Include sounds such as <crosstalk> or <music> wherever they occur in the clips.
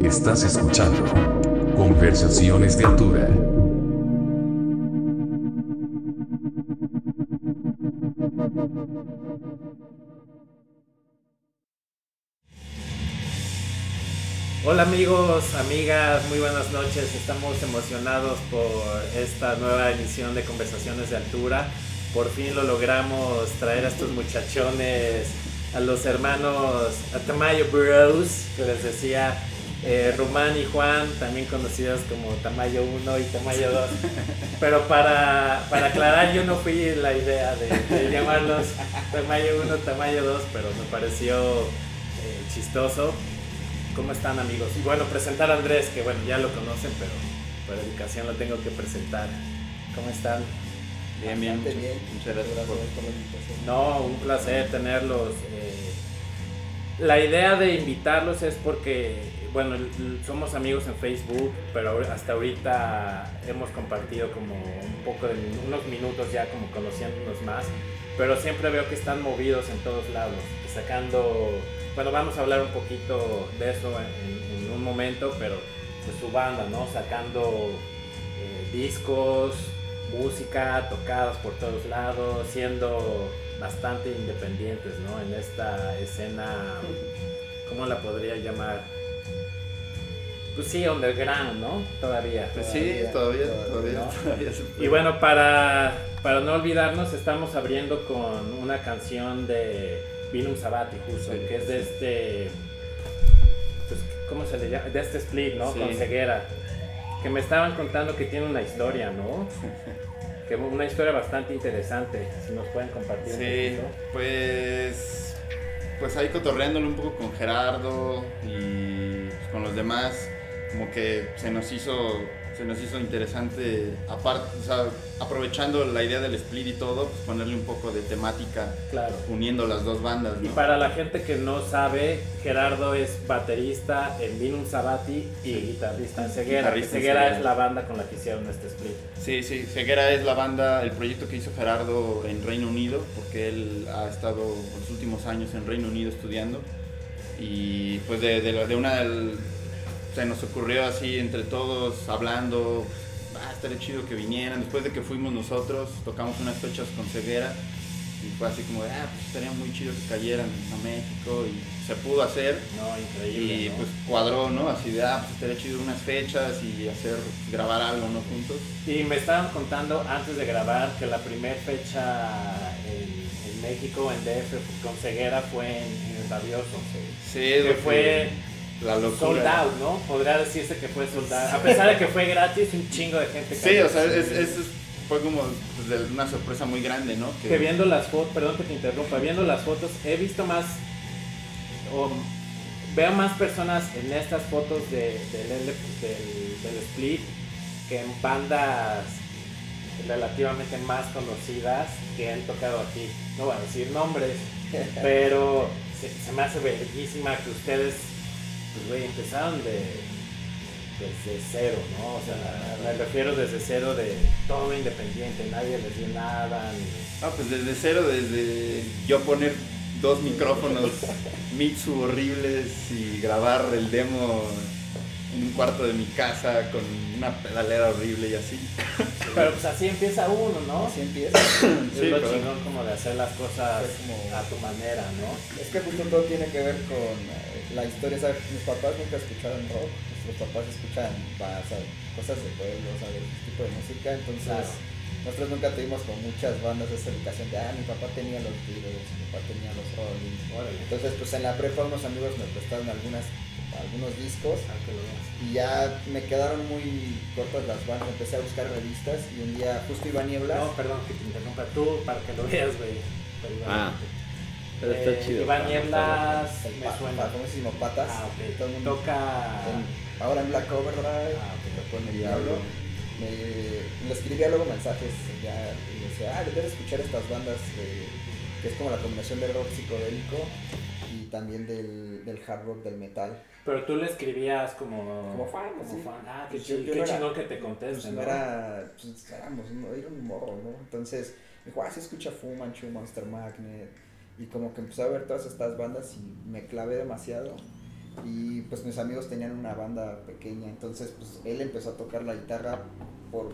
Estás escuchando Conversaciones de Altura. Hola amigos, amigas, muy buenas noches. Estamos emocionados por esta nueva emisión de Conversaciones de Altura. Por fin lo logramos traer a estos muchachones, a los hermanos Tamayo Bros, que les decía eh, Rumán y Juan, también conocidos como Tamayo 1 y Tamayo 2. Pero para, para aclarar, yo no fui la idea de, llamarlos Tamayo 1, Tamayo 2, pero me pareció eh, chistoso. ¿Cómo están amigos? Y bueno, presentar a Andrés, que bueno, ya lo conocen, pero por educación lo tengo que presentar. ¿Cómo están? Bien, bien. Bien. Muchas gracias por... por la invitación. No, un placer tenerlos. eh, la idea de invitarlos es porque, bueno, somos amigos en Facebook, pero hasta ahorita hemos compartido como un poco de unos minutos ya como conociéndonos más, pero siempre veo que están movidos en todos lados, sacando, bueno, vamos a hablar un poquito de eso en, en un momento, pero de su banda, ¿no? Sacando eh, discos, música, tocadas por todos lados, siendo bastante independientes, ¿no? En esta escena, ¿cómo la podría llamar? Pues sí, underground, ¿no? Todavía. Pues sí, todavía, Todavía, todavía, ¿no? todavía se puede. Y bueno, para, para no olvidarnos, estamos abriendo con una canción de Vinum Sabati, justo, Sí, que es de sí. este. Pues, ¿Cómo se le llama? De este split, ¿no? Sí. Con ceguera. Que me estaban contando que tiene una historia, ¿no? <laughs> que una historia bastante interesante. Si nos pueden compartir un Sí, poquito. pues, pues ahí cotorreándolo un poco con Gerardo y pues, con los demás, como que se nos hizo, se nos hizo interesante, aparte, o sea, aprovechando la idea del split y todo, pues ponerle un poco de temática Claro. uniendo las dos bandas, Y para la gente que no sabe, Gerardo es baterista en Vinum Sabati y guitarrista en Ceguera. Guitarrista en Ceguera es la banda con la que hicieron este split. Sí, sí, Ceguera es la banda, el proyecto que hizo Gerardo en Reino Unido, porque él ha estado los últimos años en Reino Unido estudiando. Y pues de, de, de una del- se nos ocurrió así entre todos hablando, ah, estaría chido que vinieran. Después de que fuimos nosotros, tocamos unas fechas con Ceguera y fue así como de, ah, pues estaría muy chido que cayeran a México y se pudo hacer. No, increíble. Y ¿no? pues cuadró, ¿no? Así de, ah, pues estaría chido unas fechas y hacer, grabar algo, ¿no? Juntos. Y me estaban contando antes de grabar que la primera fecha en, en México, en DF, con Ceguera fue en, en el Rabioso. Sí, Que lo fue la locura. sold out, ¿no? Podría decirse que fue sold out. A pesar de que fue gratis, un chingo de gente. Sí, cayó. o sea, es, es- fue como pues, una sorpresa muy grande, ¿no? Que viendo las fotos, perdón que te interrumpa, viendo las fotos, he visto más, o veo más personas en estas fotos de, del, del, del split que en bandas relativamente más conocidas que han tocado aquí. No voy a decir nombres, <laughs> pero se, se me hace bellísima que ustedes, pues, güey, empezaron de desde cero, ¿no? O sea, me refiero desde cero de todo independiente, nadie les dio nada, ni- Ah, pues desde cero, desde yo poner dos micrófonos <laughs> Mitsu horribles y grabar el demo en un cuarto de mi casa con una pedalera horrible y así. Pero pues así empieza uno, ¿no? Así empieza. es Sí, lo pero- chingón como de hacer las cosas como- a tu manera, ¿no? Es que justo todo tiene que ver con eh, la historia. ¿sabes? Mis papás nunca escucharon rock. Nuestros papás escuchan cosas de pueblo, de ese tipo de música. Entonces, Claro. nosotros nunca tuvimos con muchas bandas esa educación de, ah, mi papá tenía los Beatles, mi papá tenía los Rolling. Órale. Entonces, pues en la prepa unos amigos me prestaron algunas, algunos discos. Ah. Y ya me quedaron muy cortas las bandas, empecé a buscar revistas y un día justo iba Niebla. No, perdón que te interrumpa tú para que lo veas, güey. Ah. Pero está Eh, chido. Iván Nieblas me suena. famosísimo Patas. Ah, ok. Todo el mundo Toca. en- ahora en Black Overdrive, Ah, ok. tocó en el Diablo. Me, le escribía luego mensajes ya, y decía, ah, debes escuchar estas bandas de- que es como la combinación del rock psicodélico y también del, del hard rock, del metal. Pero tú le escribías como. Como fan, Como sí. fan. Ah, qué, Pues yo- chi- yo qué chingón que te Pues conteste, no ¿no? era, pues éramos, no, era un morro, ¿no? Entonces me dijo, ah, sí escucha Fu Manchu, Monster Magnet. Y como que empecé a ver todas estas bandas y me clavé demasiado. Y pues mis amigos tenían una banda pequeña, entonces pues él empezó a tocar la guitarra por,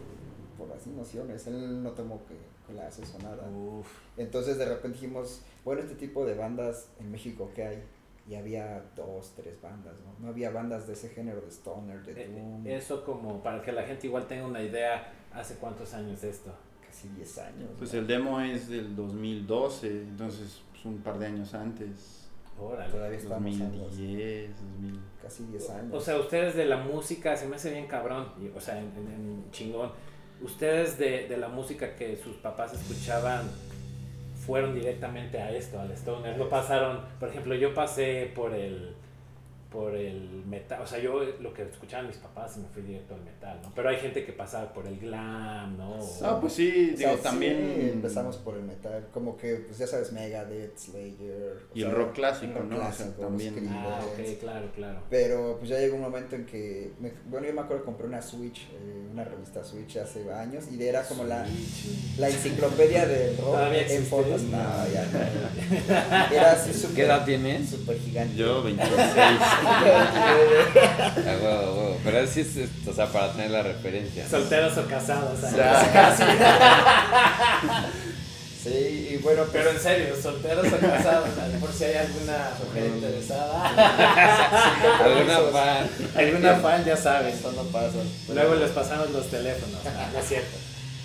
por las nociones, él no tomó que clases o nada. Uf. Entonces de repente dijimos, bueno, este tipo de bandas en México, ¿qué hay? Y había dos, tres bandas, ¿no? No había bandas de ese género, de stoner, de Eh, doom, Eso como para que la gente igual tenga una idea, ¿hace cuántos años esto? casi 10 años. Pues ¿no? el demo es del 2012, entonces pues, un par de años antes. Órale. Todavía estamos en los 2010, 2000. casi 10 años. O sea, ustedes de la música, se me hace bien cabrón, y- o sea, en, en- en chingón. Ustedes de, de la música que sus papás escuchaban fueron directamente a esto, al stoner. No pasaron, por ejemplo, yo pasé por el por el metal, o sea, yo lo que escuchaban mis papás me fui directo al metal, ¿no? Pero hay gente que pasaba por el glam, ¿no? O- Ah, pues sí, O sea, digo, sí, también. empezamos por el metal, como que, pues ya sabes, Megadeth, Slayer. Y el rock clásico, rock ¿no? O sea, clásico, también. Ah, ok, claro, claro. Pero pues ya llegó un momento en que, me- bueno, yo me acuerdo que compré una Switch, eh, una revista Switch hace años, y era como la, la enciclopedia del rock ¿Todavía en fotos. No, ya no. <laughs> Era así súper. ¿Qué edad tienes? Súper gigante. Yo, 26. Ah, huevo, huevo. Pero sí es, es- o sea, para tener la referencia. ¿no? Solteros o casados, o sea, Ya. casi. <laughs> Sí, y bueno, pues, Pero en serio, solteros o casados, por si hay alguna mujer interesada. <laughs> ¿Alguna fan? Alguna fan, ya sabes. eso no pasa. Luego les pasamos los teléfonos, no, no es cierto.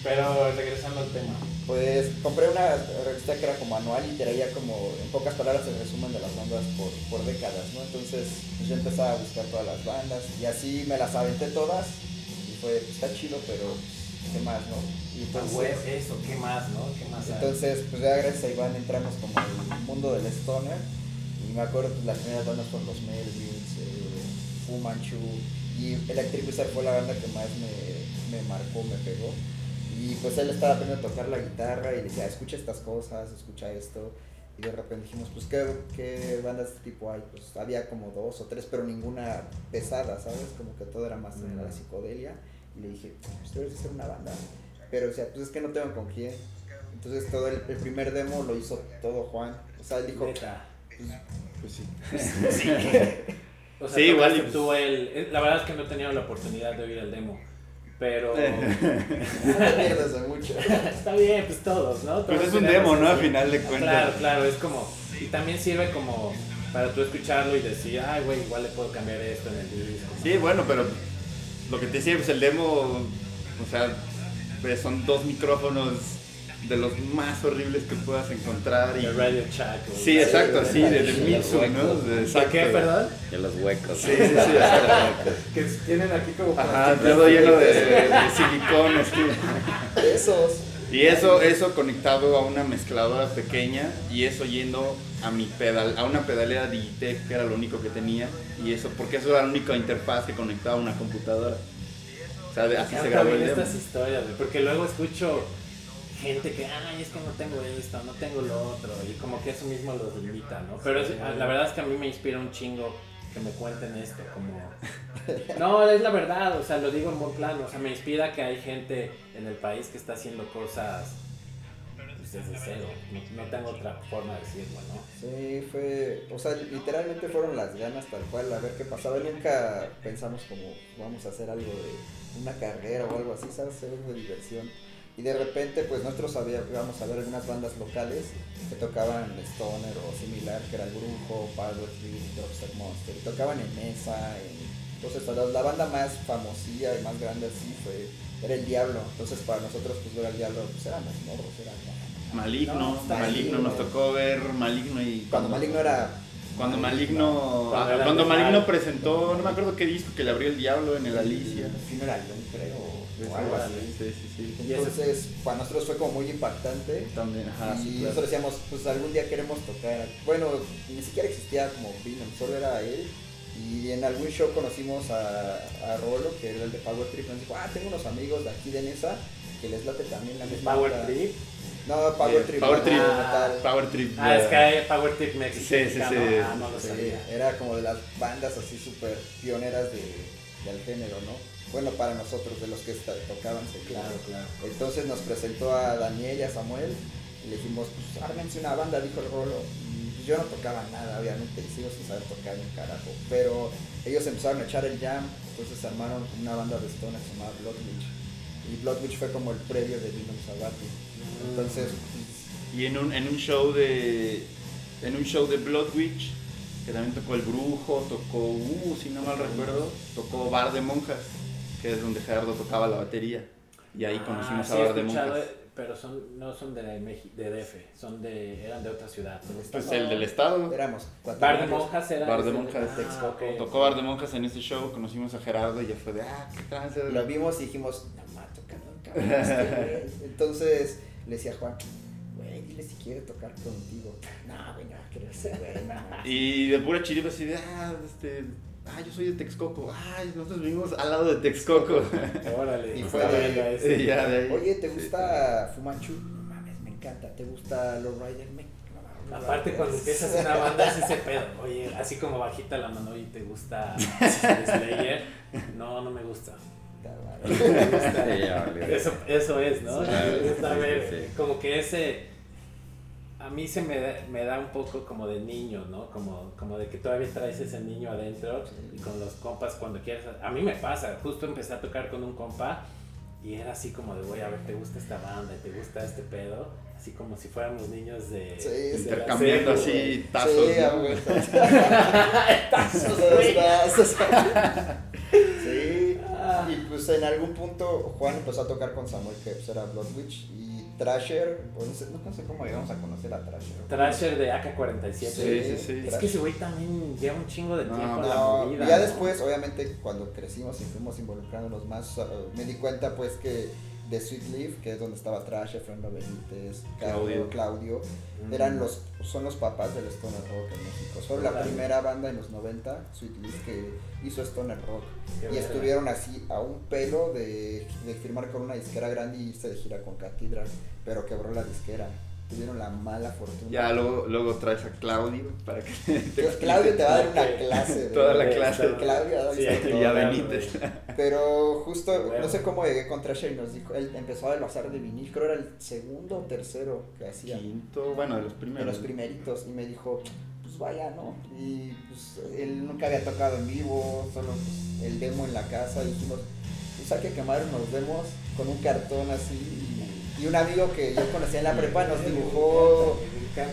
Pero regresando al tema. Pues compré una revista que era como anual y traía como, en pocas palabras, el resumen de las bandas por, por décadas, ¿no? Entonces, pues yo empezaba a buscar todas las bandas y así me las aventé todas y fue, pues, está chido, pero ¿qué más, no? Y Pues, entonces, güey, eso, ¿qué más, no? ¿Qué más entonces, pues ya gracias a Iván entramos como al mundo del stoner y me acuerdo pues las primeras bandas fueron los Melvins, eh, Fu Manchu y Electric Wizard fue la banda que más me, me marcó, me pegó. Y pues él estaba aprendiendo a tocar la guitarra y decía, escucha estas cosas, escucha esto. Y de repente dijimos, pues, ¿qué, qué bandas de este tipo hay? Pues había como dos o tres, pero ninguna pesada, ¿sabes? Como que todo era más en la Mm. psicodelia. Y le dije, pues debes de hacer una banda. Pero, o sea, pues es que no tengo con quién. Entonces todo el, el primer demo lo hizo todo Juan. O sea, él dijo, Neta. Pues sí. <laughs> <laughs> O sea, Sí, igual tú el. eh, La verdad es que no he tenido la oportunidad de oír el demo. Pero. <laughs> Está bien, pues todos, ¿no? Pues Todos es un demo, ¿no? A así. final de Claro, cuentas. claro, es como. Y también sirve como para tú escucharlo y decir, ay, güey, igual le puedo cambiar esto en el disco. Sí, bueno, pero lo que te decía, pues el demo, o sea, pues son dos micrófonos de los más horribles que puedas encontrar. Y... El Radio Shack. Sí, exacto, Sí, de, de los Mitsu, ¿no? huecos. De, ¿De exacto. qué, perdón? De los huecos. Sí, sí, sí, <laughs> exacto. Que tienen aquí como. Ajá, todo lleno de, de silicón, así. Esos. Y eso, eso conectado a una mezcladora pequeña y eso yendo a mi pedal, a una pedalera Digitech que era lo único que tenía y eso, porque eso era la única interfaz que conectaba a una computadora. O sea, de- así se grabó el demo. estas historias, porque luego escucho gente que, ay, es que no tengo esto, no tengo lo otro, y como que eso mismo los limita, ¿no? Pero es- la verdad es que a mí me inspira un chingo que me cuenten esto, como... <laughs> No, es la verdad, o sea, lo digo en buen plan, o sea, me inspira que hay gente en el país que está haciendo cosas pues, desde cero, no, no tengo otra forma de decirlo, ¿no? Sí, fue, o sea, literalmente fueron las ganas tal cual, a ver qué pasaba. Nunca pensamos como vamos a hacer algo de una carrera o algo así, ¿sabes? Algo de diversión. Y de repente, pues nosotros íbamos a ver algunas bandas locales que tocaban Stoner o similar, que era el Brujo, Power Trip, Dropstep Monster. Y tocaban en mesa, en... Entonces, la, la banda más famosilla y más grande así fue, era El Diablo. Entonces, para nosotros, pues ver al Diablo, pues éramos morros, era... Maligno, No, Maligno, nos tocó ver Maligno y... Cuando Maligno era... Cuando Maligno, Cuando ah, era cuando. Maligno presentó, no me acuerdo qué disco que le abrió el diablo en el Alicia. Funeral, creo, algo así. Sí, Entonces, para nosotros fue como muy impactante. También, ajá, y sí, claro. nosotros decíamos, pues algún día queremos tocar. Bueno, ni siquiera existía como Venom, solo era él. Y en algún show conocimos a, a Rolo, que era el de Power Trip. Nos dijo, ah, tengo unos amigos de aquí de Nesa que les late también la misma. Power onda". Trip. No, Power Eh, Trip. Power no, Trip. metal. Power Trip. Ah, es que Power Trip México. Sí, sí, sí. Ah, no lo Sí, sabía. era como de las bandas así súper pioneras de, del género, ¿no? Bueno, para nosotros, de los que tocaban, Claro, claro. Entonces nos presentó a Daniel y a Samuel y le dijimos, pues ármense una banda, dijo el Rolo. Y yo no tocaba nada, obviamente, y sigo sin saber tocar un carajo. Pero ellos empezaron a echar el jam, entonces armaron una banda de stoner llamada Bloodwitch. Y Bloodwitch fue como el previo de Vinum Sabati. Entonces, Y en un, en un show de. En un show de Bloodwitch, que también tocó El Brujo, tocó, uh, si no mal recuerdo, tocó Bar de Monjas, que es donde Gerardo tocaba la batería. Y ahí conocimos Ah, a sí, Bar de Monjas. Pero son, no son de, Meji- de DF, son de, eran de otra ciudad. Pues el del estado. éramos. Bar de monjas era. Bar de Monjas. Ah, Texcoco. ok. Tocó Bar de Monjas en ese show, conocimos a Gerardo y ya fue de, ah, qué trance. Lo vimos y dijimos, no un cabrón este <laughs> güey". Entonces le decía a Juan, güey, dile si quiere tocar contigo. No, güey, no, quiero ese güey, no mames". Y de pura chiripa así de, ah, este, ah, yo soy de Texcoco. Ay, nosotros vivimos al lado de Texcoco. <laughs> Órale. Y fue de- verga ese. Y <laughs> ya de ahí. Oye, ¿te gusta Fumanchu? No mames, me encanta. ¿Te gusta Low Rider? Me Aparte cuando empiezas una banda es ese pedo, oye, así como bajita la mano y te gusta <laughs> Slayer, no, no me gusta. No me gusta. Sí. Eso, eso es, ¿no? Sí, Es a sí, ver, sí. como que ese, a mí se me da, me da un poco como de niño, ¿no? Como, como de que todavía traes ese niño adentro y con los compas cuando quieres, a mí me pasa, justo empecé a tocar con un compa y era así como de, voy a ver, ¿te gusta esta banda? ¿Te gusta este pedo? Así como si fuéramos niños de... Sí, de Intercambiando güey. así tazos. Sí, ¿no? güey. <laughs> Tazos, tazos. Sí. <laughs> Ah. Y pues en algún punto Juan empezó a tocar con Samuel, que era Bloodwitch, y Thrasher, o no sé, no sé cómo llegamos a conocer a Thrasher. Thrasher de AK-47. Sí, sí, sí. Es que ese güey también lleva un chingo de No, tiempo en la No, movida. ya ¿no? después, obviamente, cuando crecimos y fuimos involucrándonos más, uh, me di cuenta pues que de Sweet Leaf, que es donde estaba Thrasher, Fernando Benítez, Claudio, Claudio. Mm. eran los, son los papás del Stoner Rock en México. Son la primera banda en los 90, Sweet Leaf, que hizo Stoner Rock. Qué y estuvieron así a un pelo de, de firmar con una disquera grande y irse de gira con Cathedral, pero quebró la disquera. Tuvieron la mala fortuna. Ya luego, luego traes a Claudio para que te Claudio te va a dar una clase. de- <laughs> Toda la De clase. esta- Claudio, Sí, ya Benítez. Pero justo, <laughs> no sé cómo llegué con Thrasher y nos dijo, él empezó a bazar de vinil, creo era el segundo o tercero que hacía, Quinto, bueno, de los de primeros. los primeritos, y me dijo, pues vaya, ¿no? Y pues él nunca había tocado en vivo, solo pues, el demo en la casa, y dijimos, pues hay que quemar unos demos con un cartón así, y, un amigo que yo conocía en la prepa nos dibujó,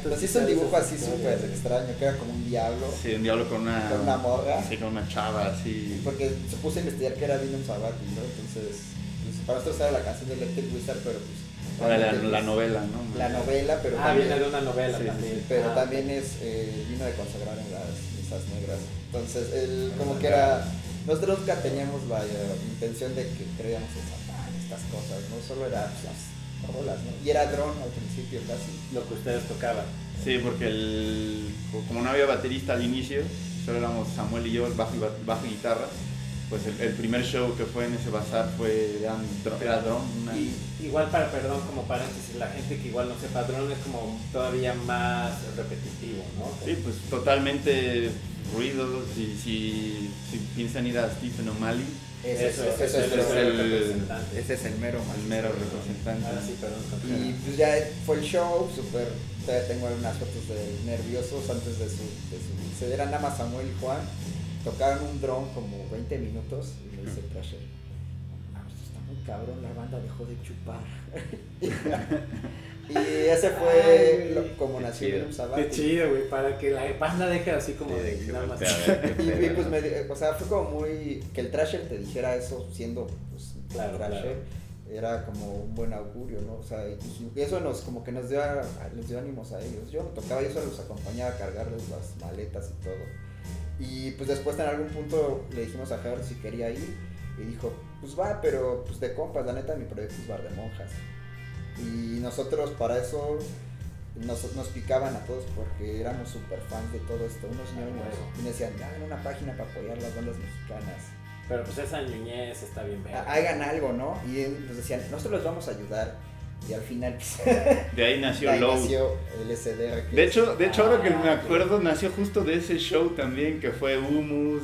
nos hizo un dibujo así súper extraño, que era como un diablo, Sí, un diablo con una. con una morra. Sí, con una chava así. Porque se puso a investigar que era Vinum Sabati, ¿no? Entonces, pues, para nosotros era la canción de Electric Wizard, pero pues. La, obviamente, la pues, novela, ¿no? La novela, pero Ah, también. viene de una novela Sí, también. sí. Pero Ah, también es eh, vino de consagrar en las misas negras. Entonces, él como que era. Nosotros nunca teníamos la eh, intención de que creíamos en Satán, estas cosas, ¿no? Solo era pues, rolas, ¿no? Y era drone al principio casi. Lo que ustedes tocaban. Sí, porque el, como no había baterista al inicio, solo éramos Samuel y yo, el bajo bajo y guitarra. Pues el, el primer show que fue en ese bazar fue eran era drum. una- Y igual para, perdón, como paréntesis, la gente que igual no sepa, drone es como todavía más repetitivo, ¿no? Sí, pues totalmente ruidos. Y si, si piensan ir a Stephen O'Malley, Ese, Eso, ese- eso ese es el el- representante. ese es el mero el mero representante. Sí, perdón. Y pues ya fue el show, súper. Todavía tengo unas fotos de nerviosos antes de su. De su se eran nada más Samuel y Juan. Tocaron un dron como 20 minutos y me dice Thrasher. "Ah, esto está muy cabrón, la banda dejó de chupar. <laughs> y ese fue Ay, lo- como nació chido. William Sabati. Qué chido, güey, para que la banda deje así como Sí, de nada más. ver Y, y, pues ¿no? me, o sea, fue como muy. Que el Thrasher te dijera eso siendo pues, Claro, Thrasher. Era como un buen augurio, ¿no? O sea, y eso nos como que nos dio, a- les dio ánimos a ellos. Yo no tocaba, yo solo los acompañaba a cargarles las maletas y todo. Y pues después en algún punto le dijimos a Javier si quería ir. Y dijo, pues va, pero pues de compas, la neta mi proyecto es Bar de Monjas. Y nosotros para eso nos, nos picaban a todos porque éramos super fans de todo esto, unos ñoños. Y decían, hagan una página para apoyar las bandas mexicanas. Pero pues esa ñuñez está bien verga. Ha- Hagan algo, ¿no? Y nos decían, nosotros les vamos a ayudar. Y al final, pues, <laughs> De ahí nació ahí Low. nació el SDR. que De hecho, de hecho ahora que me Ah, acuerdo, nació justo de ese show también, que fue Humus,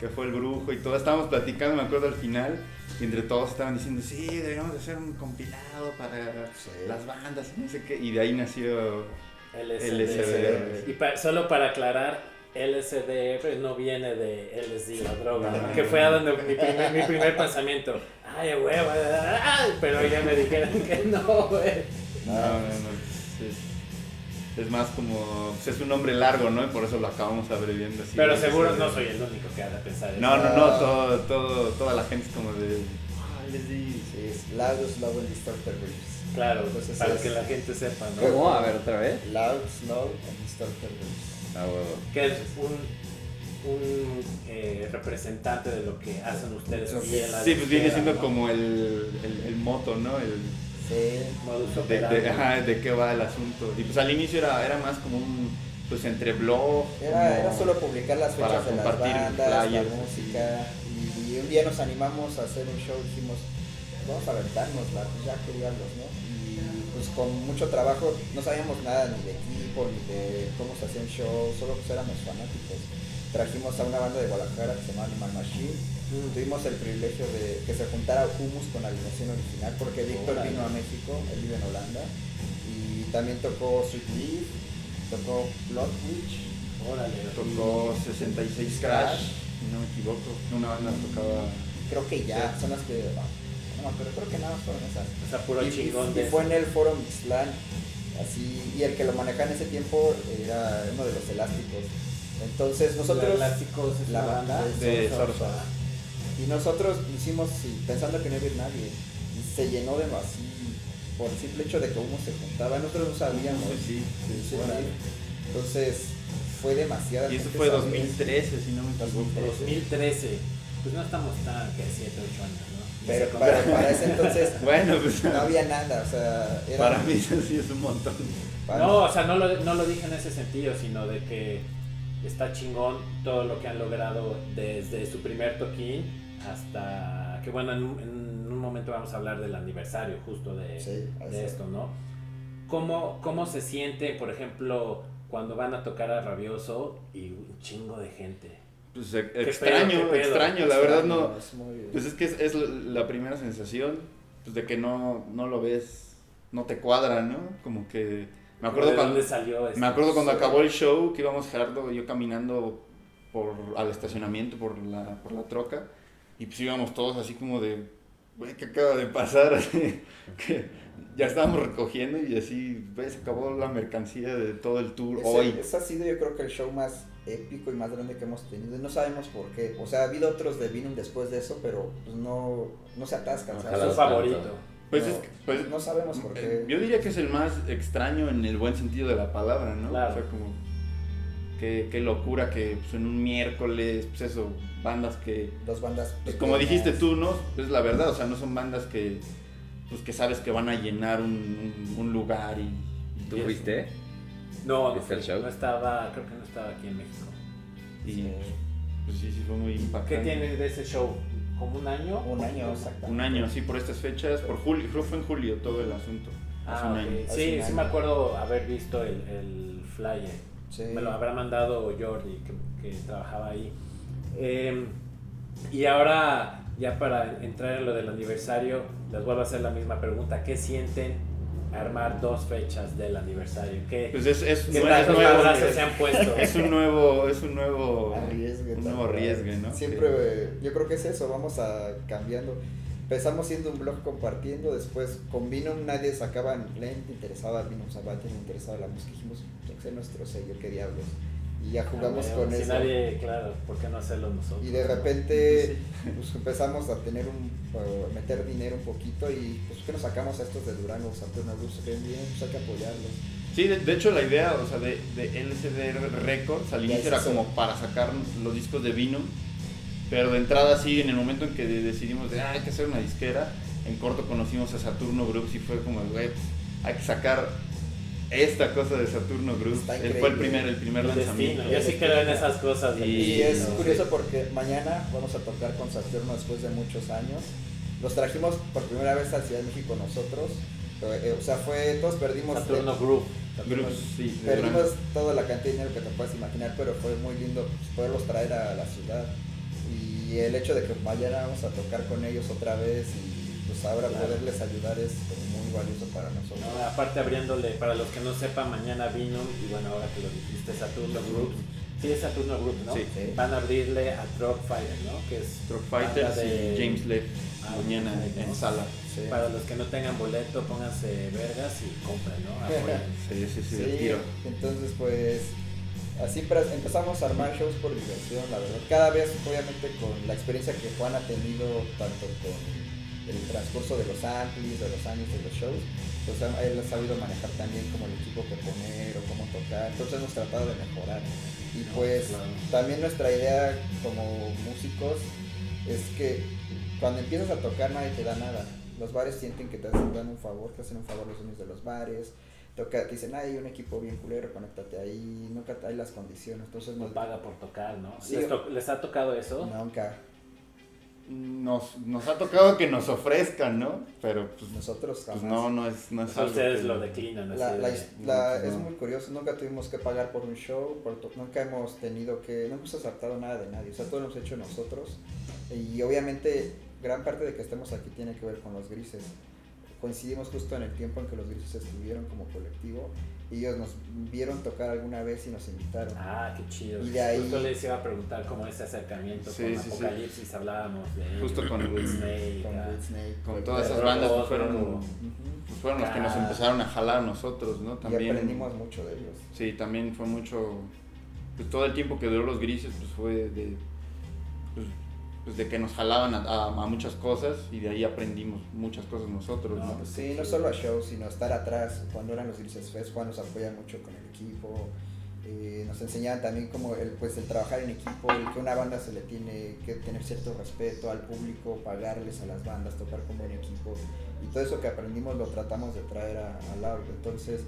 que fue el brujo y todo. Estábamos platicando, me acuerdo al final, y entre todos estaban diciendo, sí, deberíamos de hacer un compilado para Sí. las bandas y no sé qué. Y de ahí nació. SDR. Y pa- solo para aclarar, LSD no viene de LSD, la droga, ¿no? que fue a donde mi primer, mi primer pensamiento. Ay, huevo, ay", pero ya me dijeron que no, güey. No, no, no. Es más como. pues, es un nombre largo, ¿no? Y por eso lo acabamos abreviando así. Pero seguro no soy el único que ha de pensar eso. No, no, no. Todo, todo, toda la gente es como de. Ah, les di. Sí, es Loud, Slow and Distorted Riffs. Claro, Entonces para es- que la gente sepa, ¿no? ¿Cómo? A ver, otra vez. Loud, Slow and Distorted Riffs. Ah, huevo. Que es un, un eh, representante de lo que hacen ustedes. Sí, y en la Sí, pues viene siendo ¿no? como el, el, el moto, ¿no? El, Sí, Modus de, operandi. de, ajá, de qué va el asunto. Y pues al inicio era, era más como un. Pues entre blog. Era, era solo publicar las fechas de las bandas, la flyers, música. Y, y un día nos animamos a hacer un show, dijimos, vamos a aventárnosla, pues ya que diablos, ¿no? Y pues con mucho trabajo, no sabíamos nada ni de equipo, ni de cómo se hacía un show, solo pues éramos fanáticos. Trajimos a una banda de Guadalajara que se llama Animal Machine. Mm. Tuvimos el privilegio de que se juntara Humus con la alineación original, porque Víctor vino a México, él vive en Holanda. Y también tocó Sweet Leaf, tocó Blood Witch, Órale. Tocó 66 Crash, si no me equivoco. Una banda tocaba. creo que ya, son las que. No, no acuerdo, creo que nada más fueron esas. O sea, puro y, chingón y de fue en el foro Mixlan, así, y el que lo manejaba en ese tiempo era uno de los elásticos. Entonces nosotros, Elásticos es la banda de Sorsa. Y nosotros hicimos sí, pensando que no iba a ir nadie, y se llenó de así, por el simple hecho de que uno se juntaba, nosotros no sabíamos. Sí, sí, Sí. Entonces fue demasiada. Y eso fue esa vez. 2013, si no me equivoco. 2013. Pues no estamos tan que 7, 8 años, ¿no? Pero para, para ese entonces <laughs> Bueno, pues no había nada, o sea, era para mí eso sí es un montón. para- No, o sea, no lo, no lo dije en ese sentido, sino de que está chingón todo lo que han logrado desde su primer toquín hasta que, bueno, en, un- en un momento vamos a hablar del aniversario justo de, Sí, de es. esto, ¿no? ¿Cómo, ¿Cómo se siente, por ejemplo, cuando van a tocar a Rabioso y un chingo de gente? Pues e- pedo, extraño, qué pedo? extraño, la verdad no. Es muy- Pues es que es, es la primera sensación, pues de que no, no lo ves, no te cuadra, ¿no? Como que me acuerdo ¿De cuando dónde salió eso? me acuerdo cuando acabó el show que íbamos Gerardo y yo caminando por al estacionamiento por la por la troca y pues íbamos todos así como de güey, ¿qué acaba de pasar? <laughs> Así que ya estábamos recogiendo y así, se acabó la mercancía de todo el tour Ese, hoy. ese ha sido yo creo que el show más épico y más grande que hemos tenido. No sabemos por qué. O sea, ha habido otros de Vinum después de eso, pero pues no, no se atascan. ¿sabes? Su favorito. Pues no, es que- pues, no sabemos por Eh, qué. Yo diría que es el más extraño en el buen sentido de la palabra, ¿no? Claro. O sea, como qué, qué locura que pues, en un miércoles, pues eso, bandas que, Dos bandas. pues como dijiste tú, ¿no? Es la verdad, o sea, no son bandas que, pues que sabes que van a llenar un, un- un lugar y... y ¿Tú fuiste? No, no, ¿Viste el fui, show? no estaba, creo que no estaba aquí en México. Y Sí. pues sí, sí fue muy impactante. ¿Qué tiene de ese show? ¿Como un año? Un año, exactamente. Un año, sí, por estas fechas, por julio, creo que fue en julio todo el asunto. Hace Ah, un ok. año. Hace Sí, un sí año. me acuerdo haber visto el, el flyer. Sí. Me lo habrá mandado Jordi, que, que trabajaba ahí. Eh, y ahora, ya para entrar en lo del aniversario, les vuelvo a hacer la misma pregunta. ¿Qué sienten armar dos fechas del aniversario? ¿Qué, Pues es, es, qué es tantos nuevo, madrazos se han puesto? es un nuevo, es un nuevo, Arriesgue, un nuevo riesgo, ¿no? Siempre, eh, yo creo que es eso, vamos a cambiando. Empezamos siendo un blog compartiendo, después con Vinum nadie sacaba, le interesaba Vinum Sabati, le interesaba la música, dijimos, tiene que ser nuestro sello, qué diablos. Y ya jugamos Ah, con si eso. nadie, claro, ¿por qué no hacerlo nosotros? Y de repente pues, empezamos a tener un, a meter dinero un poquito y pues que nos sacamos a estos de Durango, Saturno Blues, que bien, pues hay que apoyarlos. Sí, de, de hecho la idea, o sea, de, de LCD Records al inicio era como para sacar los discos de Vinum, pero de entrada sí, en el momento en que de- decidimos de, ah, hay que hacer una disquera, en corto conocimos a Saturno Groups y fue como, güey, hay que sacar esta cosa de Saturno Groups. Fue el primer, el primer El lanzamiento. destino. Yo sí creo en esas cosas. Y- es sí. curioso porque mañana vamos a tocar con Saturno después de muchos años. Los trajimos por primera vez a Ciudad de México nosotros. Eh, o sea, fue, todos perdimos, Saturno Group. Groups, sí, de perdimos toda la cantidad de dinero que te puedas imaginar, pero fue muy lindo poderlos traer a la ciudad. Y el hecho de que mañana vamos a tocar con ellos otra vez y pues ahora Claro. poderles ayudar es muy valioso para nosotros. No, aparte abriéndole, para los que no sepan, mañana vino, y bueno, ahora que lo dijiste, Saturno Group, sí es Saturno Group, ¿no? Sí. Van a abrirle a Dropfire, ¿no? Que es Truck Fighters de- y James Lev Ah, mañana en sala. Sí. Para los que no tengan boleto, pónganse vergas y compren, ¿no? Apoyen. <laughs> Sí, sí, sí, Sí, tiro. entonces pues así empezamos a armar shows por diversión, la verdad. Cada vez, obviamente, con la experiencia que Juan ha tenido, tanto con el transcurso de los amplis, de los años de los shows, pues él ha sabido manejar también como el equipo que poner o cómo tocar. Entonces hemos tratado de mejorar. Y No, pues claro. también nuestra idea como músicos es que cuando empiezas a tocar nadie te da nada. Los bares sienten que te hacen dan un favor, te hacen un favor los dueños de los bares. Toca, te dicen, hay un equipo bien culero, conéctate ahí, nunca hay las condiciones. Entonces No nos paga por tocar, ¿no? Sí. ¿Les, to- les ha tocado eso? Nunca. Nos, nos ha tocado que nos ofrezcan, ¿no? Pero pues, Nosotros pues jamás. no, no es, no es algo ustedes que- lo declinan. así La, de- la- la- no, es no. muy curioso, nunca tuvimos que pagar por un show, por to- nunca hemos tenido que, no hemos aceptado nada de nadie, o sea, todo lo hemos hecho nosotros. Y obviamente gran parte de que estemos aquí tiene que ver con los grises. Coincidimos justo en el tiempo en que los grises estuvieron como colectivo y ellos nos vieron tocar alguna vez y nos invitaron. Ah, qué chido. Y de ahí- Justo les iba a preguntar cómo ese acercamiento Sí, con sí, sí. Apocalipsis hablábamos de Justo con- Snake, con White Snake. Con todas esas bandas pues, fueron, pues, fueron los que nos empezaron a jalar a nosotros, ¿no? Y También, aprendimos mucho de ellos. Sí, también fue mucho. Pues todo el tiempo que duró los grises, pues fue de. Pues, de que nos jalaban a, a- a muchas cosas y de ahí aprendimos muchas cosas nosotros, No, ¿no? pues, Sí, no solo a shows, sino estar atrás. Cuando eran los Grises Fest, Juan nos apoya mucho con el equipo. eh, nos enseñaban también como el, pues, el trabajar en equipo, el que una banda se le tiene que tener cierto respeto al público, pagarles a las bandas, tocar como un equipo. Y todo eso que aprendimos lo tratamos de traer a, a. Entonces,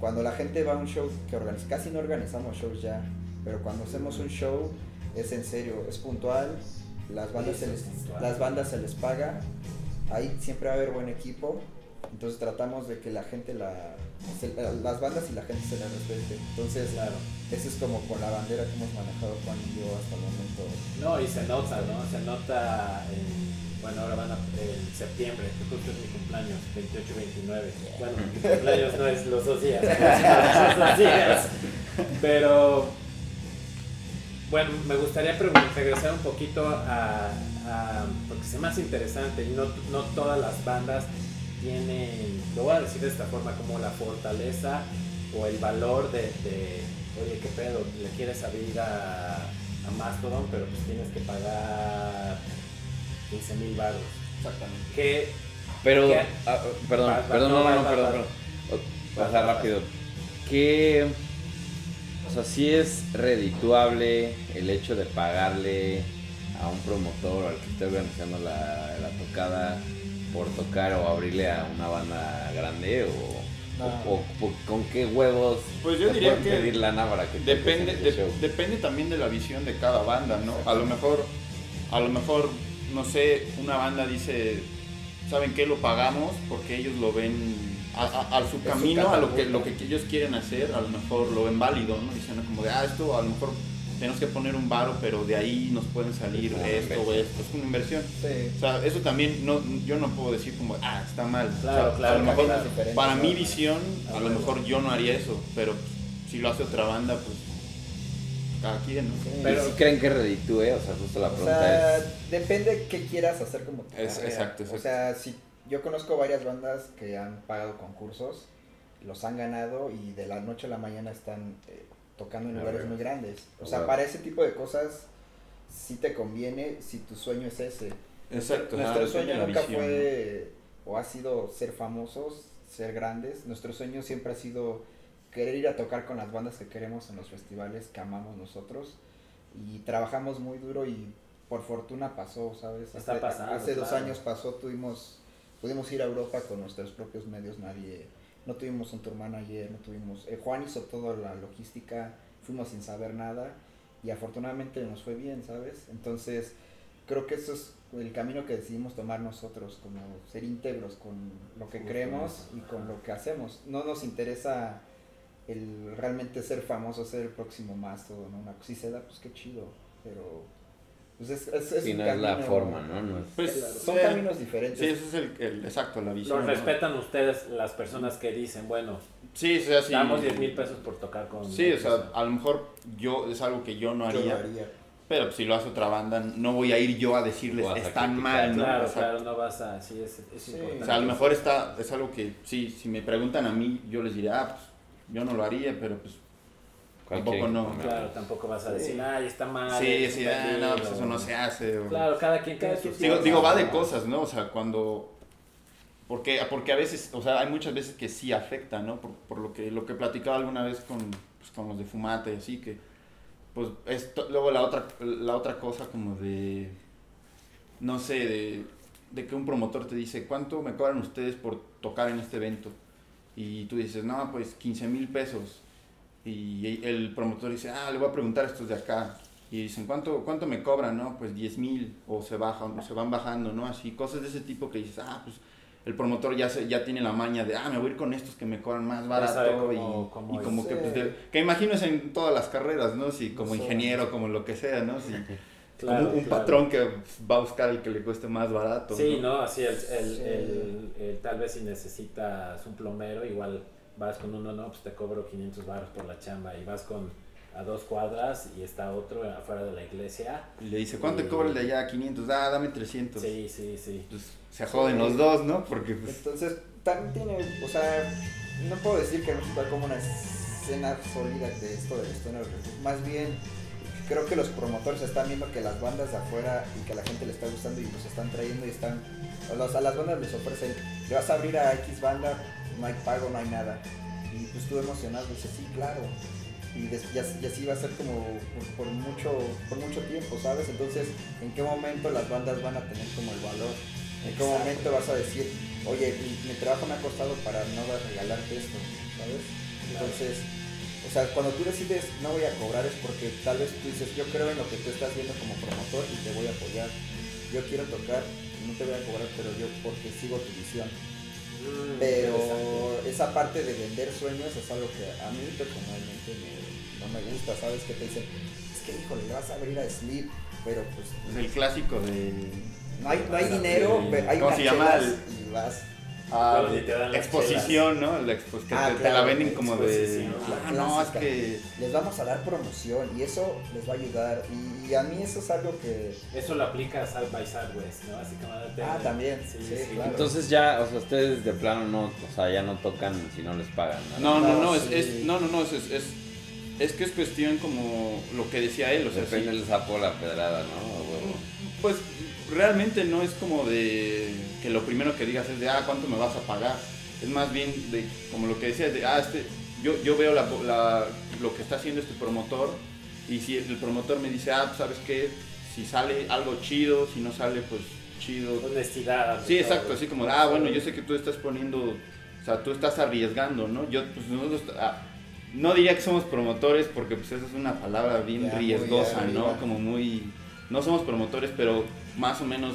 cuando la gente va a un show que organiza, casi no organizamos shows ya, pero cuando hacemos un show es en serio, es puntual, las bandas, se es les, las bandas se les paga, ahí siempre va a haber buen equipo, entonces tratamos de que la gente, la, se- las bandas y la gente se las respete. Entonces, Claro. eso es como con la bandera que hemos manejado Juan y yo hasta el momento. No, y se nota, ¿no? Se nota en, bueno, ahora van a, en septiembre, que justo es mi cumpleaños, 28 y 29. Bueno, mi cumpleaños no es los dos días, no es <laughs> los dos días. Pero, bueno, me gustaría regresar un poquito a, a- porque se me hace interesante, y no, no todas las bandas tienen, lo voy a decir de esta forma, como la fortaleza o el valor de, de, oye, qué pedo, le quieres abrir a, a Mastodon, pero pues tienes que pagar 15 mil baros. Exactamente. Que Pero, ¿Qué? ah, perdón, Va, va, perdón, no, no, no, va, no, va, perdón, va. perdón. O- Va, O sea, va, va. rápido. ¿Qué, o sea, si es redituable el hecho de pagarle a un promotor o al que esté organizando la, la tocada por tocar o abrirle a una banda grande o, o- o con qué huevos Pues yo diría pueden que pedir lana para que Depende, en ese de- show? depende también de la visión de cada banda, ¿no? A lo mejor, a lo mejor, no sé, una banda dice, ¿saben qué? Lo pagamos porque ellos lo ven a, a- a su su camino, a lo que, lo que ellos quieren hacer, a lo mejor lo ven válido, ¿no? Dicen como de, ah, esto a lo mejor tenemos que poner un varo, pero de ahí nos pueden salir una esto o esto, es una inversión. Sí. O sea, eso también no, yo no puedo decir como, ah, está mal. Claro, O sea, claro, a lo mejor claro. para mi visión, Ah, a lo mejor yo no haría eso, pero si lo hace otra banda, pues cada quien, ¿no? Sí. Pero- ¿Y si creen que reditúe? O sea, justo la O pregunta sea, es... depende qué quieras hacer como tu Es- carrera. exacto, O exacto. sea, si yo conozco varias bandas que han pagado concursos, los han ganado y de la noche a la mañana están eh, tocando en Ah, lugares muy grandes. O sea, para ese tipo de cosas sí te conviene si tu sueño es ese. Exacto. Nuestro sueño nunca visión, fue o ha sido ser famosos, ser grandes. Nuestro sueño siempre ha sido querer ir a tocar con las bandas que queremos en los festivales que amamos nosotros. Y trabajamos muy duro y por fortuna pasó, ¿sabes? Está Hace- pasando, Hace dos claro. años pasó, tuvimos, pudimos ir a Europa con nuestros propios medios, nadie, no tuvimos un tour manager, no tuvimos, eh, Juan hizo toda la logística, fuimos sin saber nada y afortunadamente nos fue bien, ¿sabes? Entonces, creo que eso es el camino que decidimos tomar nosotros, como ser íntegros con lo que Justo creemos y con lo que hacemos. No nos interesa el realmente ser famoso, ser el próximo más todo, ¿no? Una, si se da, pues qué chido, pero Pues es, es, es Si un no es la forma, ¿no? no es- Pues, Son eh, caminos diferentes. Sí, ese es el, el- exacto, la visión. Los ¿no? respetan ustedes las personas que dicen, bueno, Sí, o sea, sí. damos 10 mil pesos por tocar con... Sí, o sea, a lo mejor yo es algo que yo no Yo haría, lo haría. pero pues, si lo hace otra banda, no voy a ir yo a decirles están criticar, mal, ¿no? Claro, Exacto. claro, no vas a... Sí, es, es Sí. importante. O sea, a lo mejor está, es algo que, sí, si me preguntan a mí, yo les diría, ah, pues yo no lo haría, pero pues tampoco no. Claro, tampoco vas a decir, ay, está mal. sí, es sí, ah, no, pues peligro". eso no se hace. o- Claro, cada quien Cada quien sus... Digo, digo, va de cosas, ¿no? O sea, cuando... Porque, porque a veces, o sea, hay muchas veces que sí afecta, ¿no? Por, por lo que lo que platicaba alguna vez con, pues, con los de Fumata y así, que pues esto, luego la otra, la otra cosa como de, no sé, de, de que un promotor te dice, ¿cuánto me cobran ustedes por tocar en este evento? Y tú dices, no, pues 15 mil pesos. Y el promotor dice, ah, le voy a preguntar a estos de acá. Y dicen, ¿cuánto, cuánto me cobran? No, pues 10 mil, o se bajan, o se van bajando, ¿no? Así, cosas de ese tipo que dices, ah, pues el promotor ya, se, ya tiene la maña de, ah, me voy a ir con estos que me cobran más barato. y, cómo- como que, pues, de- que imagino es en todas las carreras, ¿no? Si como ingeniero, como lo que sea, ¿no? Si, <laughs> Claro, como un claro. patrón que va a buscar el que le cueste más barato. Sí, ¿no? Así el, el, Sí. el- el- tal vez si necesitas un plomero, igual vas con uno, no, pues te cobro 500 baros por la chamba y vas con a dos cuadras y está otro afuera de la iglesia. Y le dice, ¿cuánto Y- cobra el de allá? 500, ah, dame 300. Sí, sí, sí. Pues se joden los dos, ¿no? Porque pues, Entonces, también tiene, o sea, no puedo decir que hay como una escena sólida de esto del stoner. Más bien, creo que los promotores están viendo que las bandas de afuera y que a la gente le está gustando y los están trayendo y están, o los- a las bandas les ofrecen, le vas a abrir a X banda, no hay pago, no hay nada. Y pues tú emocionado dices, sí, claro. Y, des- y así- y así va a ser como por, por mucho, por mucho tiempo, ¿sabes? Entonces, ¿en qué momento las bandas van a tener como el valor? ¿En qué Exacto. momento vas a decir, oye, mi, mi trabajo me ha costado para no regalarte esto, ¿sabes? Entonces, o sea, cuando tú decides no voy a cobrar es porque tal vez tú dices, yo creo en lo que tú estás viendo como promotor y te voy a apoyar. Yo quiero tocar, no te voy a cobrar, pero yo porque sigo tu visión. Pero esa parte de vender sueños es algo que a mí personalmente me- no me gusta, ¿sabes? Que te dicen, es que híjole, le vas a abrir a Sleep, pero pues es el clásico de... no hay, no hay dinero, ve- hay ¿cómo se llama? y vas. Ah, Pero ni te dan las exposición, ¿no? La expo- que Ah, te, la venden como de... exposición, Ah, no, es que... Les vamos a dar promoción y eso les va a ayudar. Y, y a mí eso es algo que... Eso lo aplica a South by Southwest, ¿no? Así como de- Ah, también, Sí, sí, sí. claro. Entonces ya, o sea, ustedes de plano no, o sea, ya no tocan si no les pagan. ¿no? No, no, es, es- no, no, no, es, es, es, es que es cuestión como lo que decía él, o sea, Depende sí, del sapo o la pedrada, ¿no? Pues realmente no es como de que lo primero que digas es de, ah, ¿cuánto me vas a pagar? Es más bien de, como lo que decías, de, ah, este, yo, yo veo la, la- lo que está haciendo este promotor y si el promotor me dice, ah, pues, ¿sabes qué? Si sale algo chido, si no sale, pues chido. Honestidad. Sí, exacto, así como, ah, bueno, yo sé que tú estás poniendo, o sea, tú estás arriesgando, ¿no? Yo, pues nosotros, ah, no diría que somos promotores porque pues esa es una palabra bien Ya, riesgosa, ¿no? Como muy, no somos promotores, pero más o menos,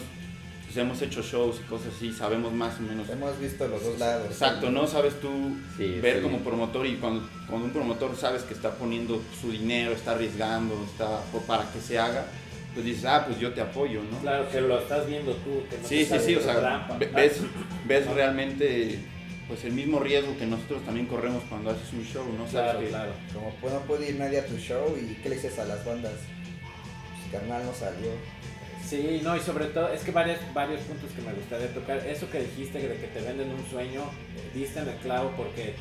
pues hemos hecho shows y cosas así, sabemos más o menos. Hemos visto los dos lados. Exacto, ¿no? Sabes tú Sí, ver sí. como promotor y cuando, cuando un promotor sabes que está poniendo su dinero, está arriesgando, está por- para que se haga, pues dices, ah, pues yo te apoyo, ¿no? Claro, que lo estás viendo tú. Que no Sí, te sí, sí, o sea, trampa. ve- ves, ves realmente pues el mismo riesgo que nosotros también corremos cuando haces un show, ¿no? Sabes Claro, que- claro. Como pues, no puede ir nadie a tu show y ¿qué le dices a las bandas? Carnal no salió. Sí, no, y sobre todo, es que varios, varios puntos que me gustaría tocar. Eso que dijiste de que te venden un sueño, eh, diste en el clavo porque,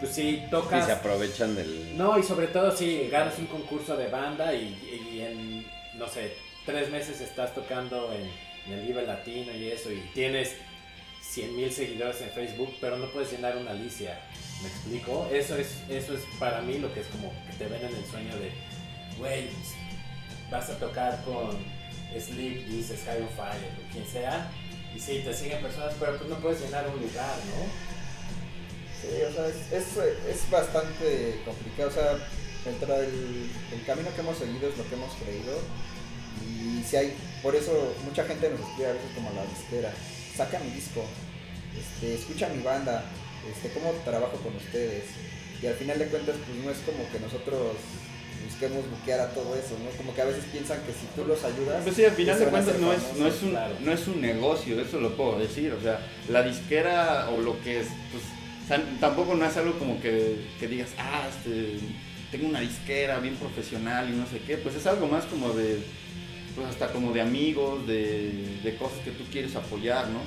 pues sí, Y tocas. se aprovechan del... No, y sobre todo si ganas un concurso de banda y, y en, no sé, tres meses estás tocando en, en el Vive Latino y eso, y tienes 100 mil seguidores en Facebook, pero no puedes llenar una Alicia. ¿Me explico? Eso es, eso es para mí lo que es como que te venden el sueño de, güey, vas a tocar con Sleep, dices High on Fire, o quien sea, y sí, te siguen personas, pero pues no puedes llenar un lugar, ¿no? Sí, o sea, es, es, bastante complicado. O sea, dentro del el camino que hemos seguido es lo que hemos creído. Y si hay, por eso mucha gente nos escribe a veces como la disquera, saca mi disco, este, escucha mi banda, este, cómo trabajo con ustedes. Y al final de cuentas, pues no es como que nosotros busquemos buquear a todo eso, ¿no? Como que a veces piensan que si tú los ayudas... Pues sí, al final se de cuentas no es, no, es un, claro. no es un negocio, eso lo puedo decir. O sea, la disquera o lo que es, pues, o sea, tampoco no es algo como que, que digas, ah, este, tengo una disquera bien profesional y no sé qué. Pues es algo más como de, pues hasta como de amigos, de, de cosas que tú quieres apoyar, ¿no?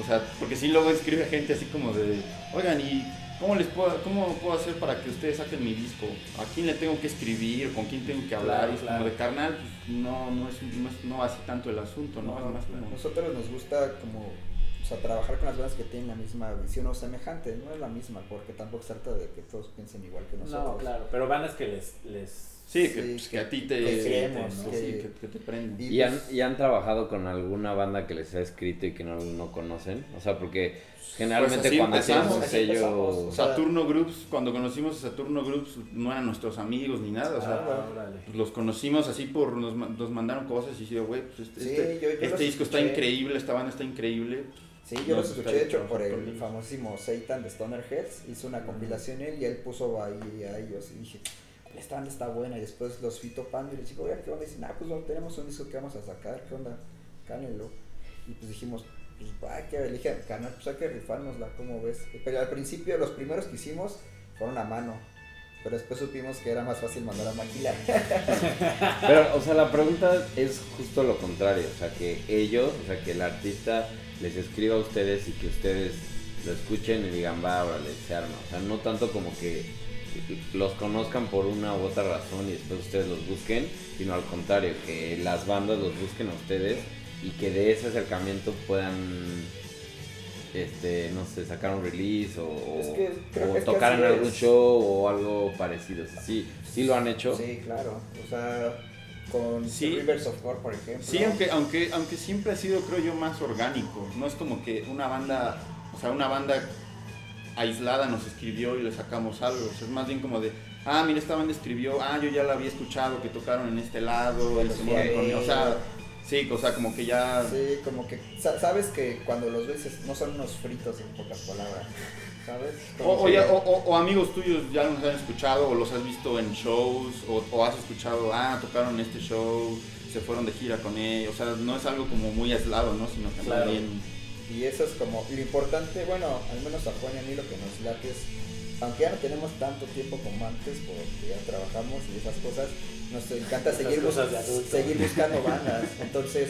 O sea, porque sí luego escribe gente así como de, oigan, ¿y cómo les puedo, cómo puedo hacer para que ustedes saquen mi disco? ¿A quién le tengo que escribir? ¿Con quién tengo que hablar? Claro, y es claro. como de carnal, pues, no, no es, no es no así tanto el asunto, ¿no? No, es más como... Nosotros nos gusta como o sea, trabajar con las bandas que tienen la misma visión o semejante, no es la misma, porque tampoco se trata de que todos piensen igual que nosotros. No, claro, pero bandas que les... les Sí, Sí, que, pues, que que- a ti te... creemos, ¿no? sí, Que- te prenden. Y ¿Y han, pues- y han trabajado con alguna banda que les ha escrito y que no, no conocen? O sea, porque generalmente así cuando empezamos, un sello... sea, Saturno Groups, cuando conocimos a Saturno Groups, no eran nuestros amigos ni nada, o sea, Ah, órale. pues, los conocimos así por, nos, nos mandaron cosas y sí, güey, pues este, Sí, este, yo- yo este disco está increíble, esta banda está increíble. Sí, yo No, los escuché de hecho por el bien. famosísimo Satan de Stonerheads, hizo una compilación él y él puso ahí a ellos y dije, esta banda está buena y después los fui topando y les digo, oye, ¿qué onda? Y dicen, ah, pues no, tenemos un disco que vamos a sacar, ¿qué onda? Cánelo. Y pues dijimos, pues va, que le dije, canal, pues hay que rifárnosla, ¿cómo ves? Pero al principio los primeros que hicimos fueron a mano, pero después supimos que era más fácil mandar a maquilar. <laughs> Pero, o sea, la pregunta es justo lo contrario. O sea, que ellos, o sea, que el artista les escriba a ustedes y que ustedes lo escuchen y digan, va, órale, se arma. O sea, no tanto como que los conozcan por una u otra razón y después ustedes los busquen, sino al contrario, que las bandas los busquen a ustedes y que de ese acercamiento puedan, este, no sé, sacar un release o, Es que creo o que es que tocar en algún es. show o algo parecido. O sea, sí, sí lo han hecho. Sí, claro, o sea, con Sí. Rivers of War, por ejemplo. Sí, aunque, aunque, aunque siempre ha sido, creo yo, más orgánico. No es como que una banda, o sea, una banda aislada nos escribió y le sacamos algo. O sea, es más bien como de, ah, mira, esta banda escribió, ah, yo ya la había escuchado, que tocaron en este lado, y Los se mueven vi a conmigo. O sea, sí, o sea, como que ya... Sí, como que sa- sabes que cuando los ves es- no son unos fritos en pocas palabras, ¿sabes? O, o ya- o- o- amigos tuyos ya los han escuchado o los has visto en shows o, has escuchado, ah, tocaron este show, se fueron de gira con ellos. O sea, no es algo como muy aislado, ¿no? Sino que Claro. también... Y eso es como lo importante, bueno, al menos a Juan y a mí lo que nos late es, aunque ya no tenemos tanto tiempo como antes, porque ya trabajamos y esas cosas, nos encanta seguir, bus- seguir buscando <laughs> bandas. Entonces,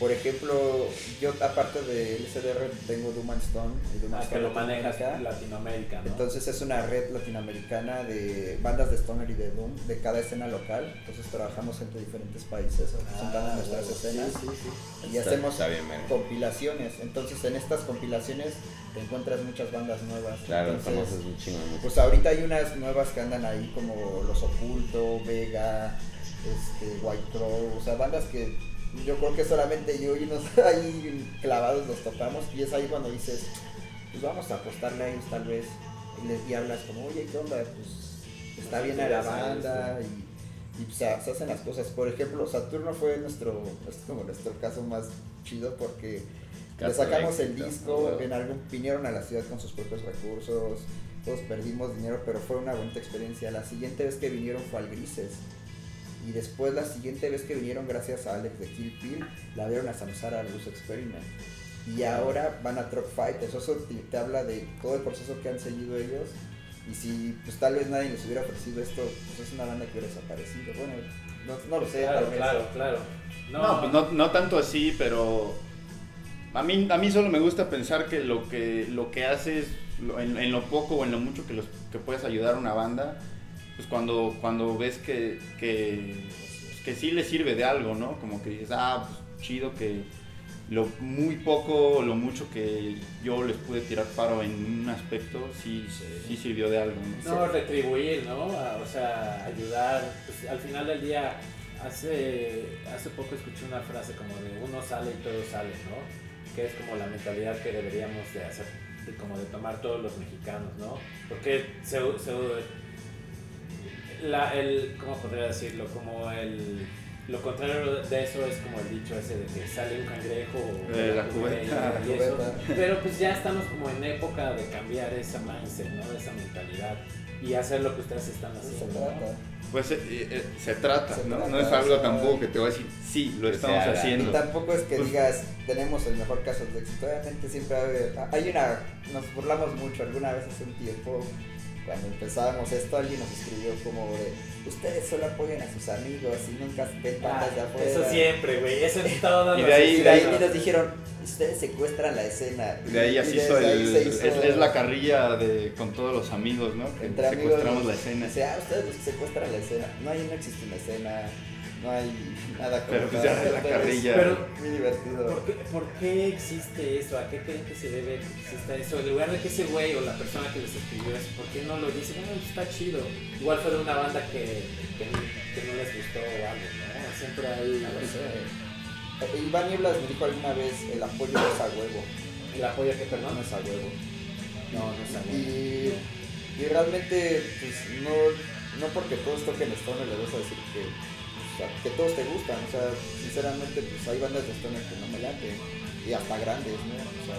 por ejemplo, yo aparte de LCDR tengo Doom and Stone y Doom Ah, que Stone lo manejas Latinoamérica. Latinoamérica, ¿no? Entonces es una red latinoamericana de bandas de stoner y de doom de cada escena local. Entonces trabajamos entre diferentes países representando Ah, nuestras escenas Sí, sí, sí. y Está- hacemos está bien, verga. compilaciones. Entonces en estas compilaciones te encuentras muchas bandas nuevas. Claro, Entonces, un chingo. Pues ahorita hay unas nuevas que andan ahí como Los Oculto, Vega, este, White Crow, o sea, bandas que yo creo que solamente yo y unos <laughs> ahí clavados los topamos y es ahí cuando dices, pues vamos a apostarle a ellos tal vez y, les, y hablas como, oye, ¿qué onda? Pues está bien a la banda y, y pues, se, se hacen las cosas. Por ejemplo, Saturno fue nuestro, es como nuestro caso más chido porque le sacamos el disco, en algún, vinieron a la ciudad con sus propios recursos, todos perdimos dinero, pero fue una bonita experiencia. La siguiente vez que vinieron fue al Grises. Y después la siguiente vez que vinieron, gracias a Alex de Kill Pill, la vieron a Samsara Blues Experiment. Y ahora van a Truck Fighters. Eso te, te habla de todo el proceso que han seguido ellos. Y si pues tal vez nadie les hubiera ofrecido esto, pues es una banda que hubiera desaparecido. Bueno, no, no lo sé, Claro, tal vez. claro, claro. No, pues no, no tanto así, pero a mí, a mí solo me gusta pensar que lo que, lo que haces, en lo poco o en lo mucho que, los, que puedes ayudar a una banda, pues cuando, cuando ves que, que, que sí le sirve de algo, ¿no? Como que dices, ah, pues chido que lo muy poco lo mucho que yo les pude tirar paro en un aspecto, sí, sí sirvió de algo, ¿no? No, retribuir, ¿no? O sea, ayudar. Pues, al final del día, hace, hace poco escuché una frase como de uno sale y todo sale, ¿no? Que es como la mentalidad que deberíamos de hacer, de, como de tomar todos los mexicanos, ¿no? Porque se, se- la, el, ¿cómo podría decirlo? Como el, lo contrario de eso es como el dicho ese de que sale un cangrejo o Eh, la una cubeta. y eso. Pero pues ya estamos como en época de cambiar esa mindset, ¿no? Esa mentalidad y hacer lo que ustedes están eso se haciendo. ¿no? trata. Pues eh, eh, se trata, Se ¿no? trata, no es algo sea, tampoco que te voy a decir, sí, lo estamos se haga. Y haciendo. tampoco es que Pues- digas, tenemos el mejor caso de éxito. Obviamente siempre hay una, nos burlamos mucho alguna vez hace un tiempo, cuando empezábamos esto, alguien nos escribió como de, ustedes solo apoyan a sus amigos y nunca ven bandas de afuera. Ah, Eso siempre, güey. Eso es <laughs> todo. Y de ahí- Y de ahí nos dijeron, ustedes secuestran la escena. De ahí así hizo ahí el, se hizo- es, es la carrilla de con todos los amigos, ¿no? Que Entre amigos. secuestramos la escena. Dice, ah, ustedes los que secuestran la escena. No, ahí no existe una escena, no hay nada como Pero pues ya la carrilla. Pero- Muy divertido. ¿Por qué, por qué existe eso? ¿A qué creen que se debe que exista eso? En lugar de que ese güey o la persona que les escribió eso, ¿por qué no lo dice? Bueno, está chido. Igual fue de una banda que, que, que no les gustó o algo, ¿no? Siempre hay... No. Eh, Iván Nieblas me dijo alguna vez, el apoyo no es a huevo. El apoyo que No perdón. es a huevo. No, no es algo. Y, y realmente, pues no, no porque todos toquen Stoner le vas a decir que, sea, que todos te gustan. O sea, sinceramente, pues hay bandas de Stoner que no me laten. Y hasta grandes, ¿no? O sea,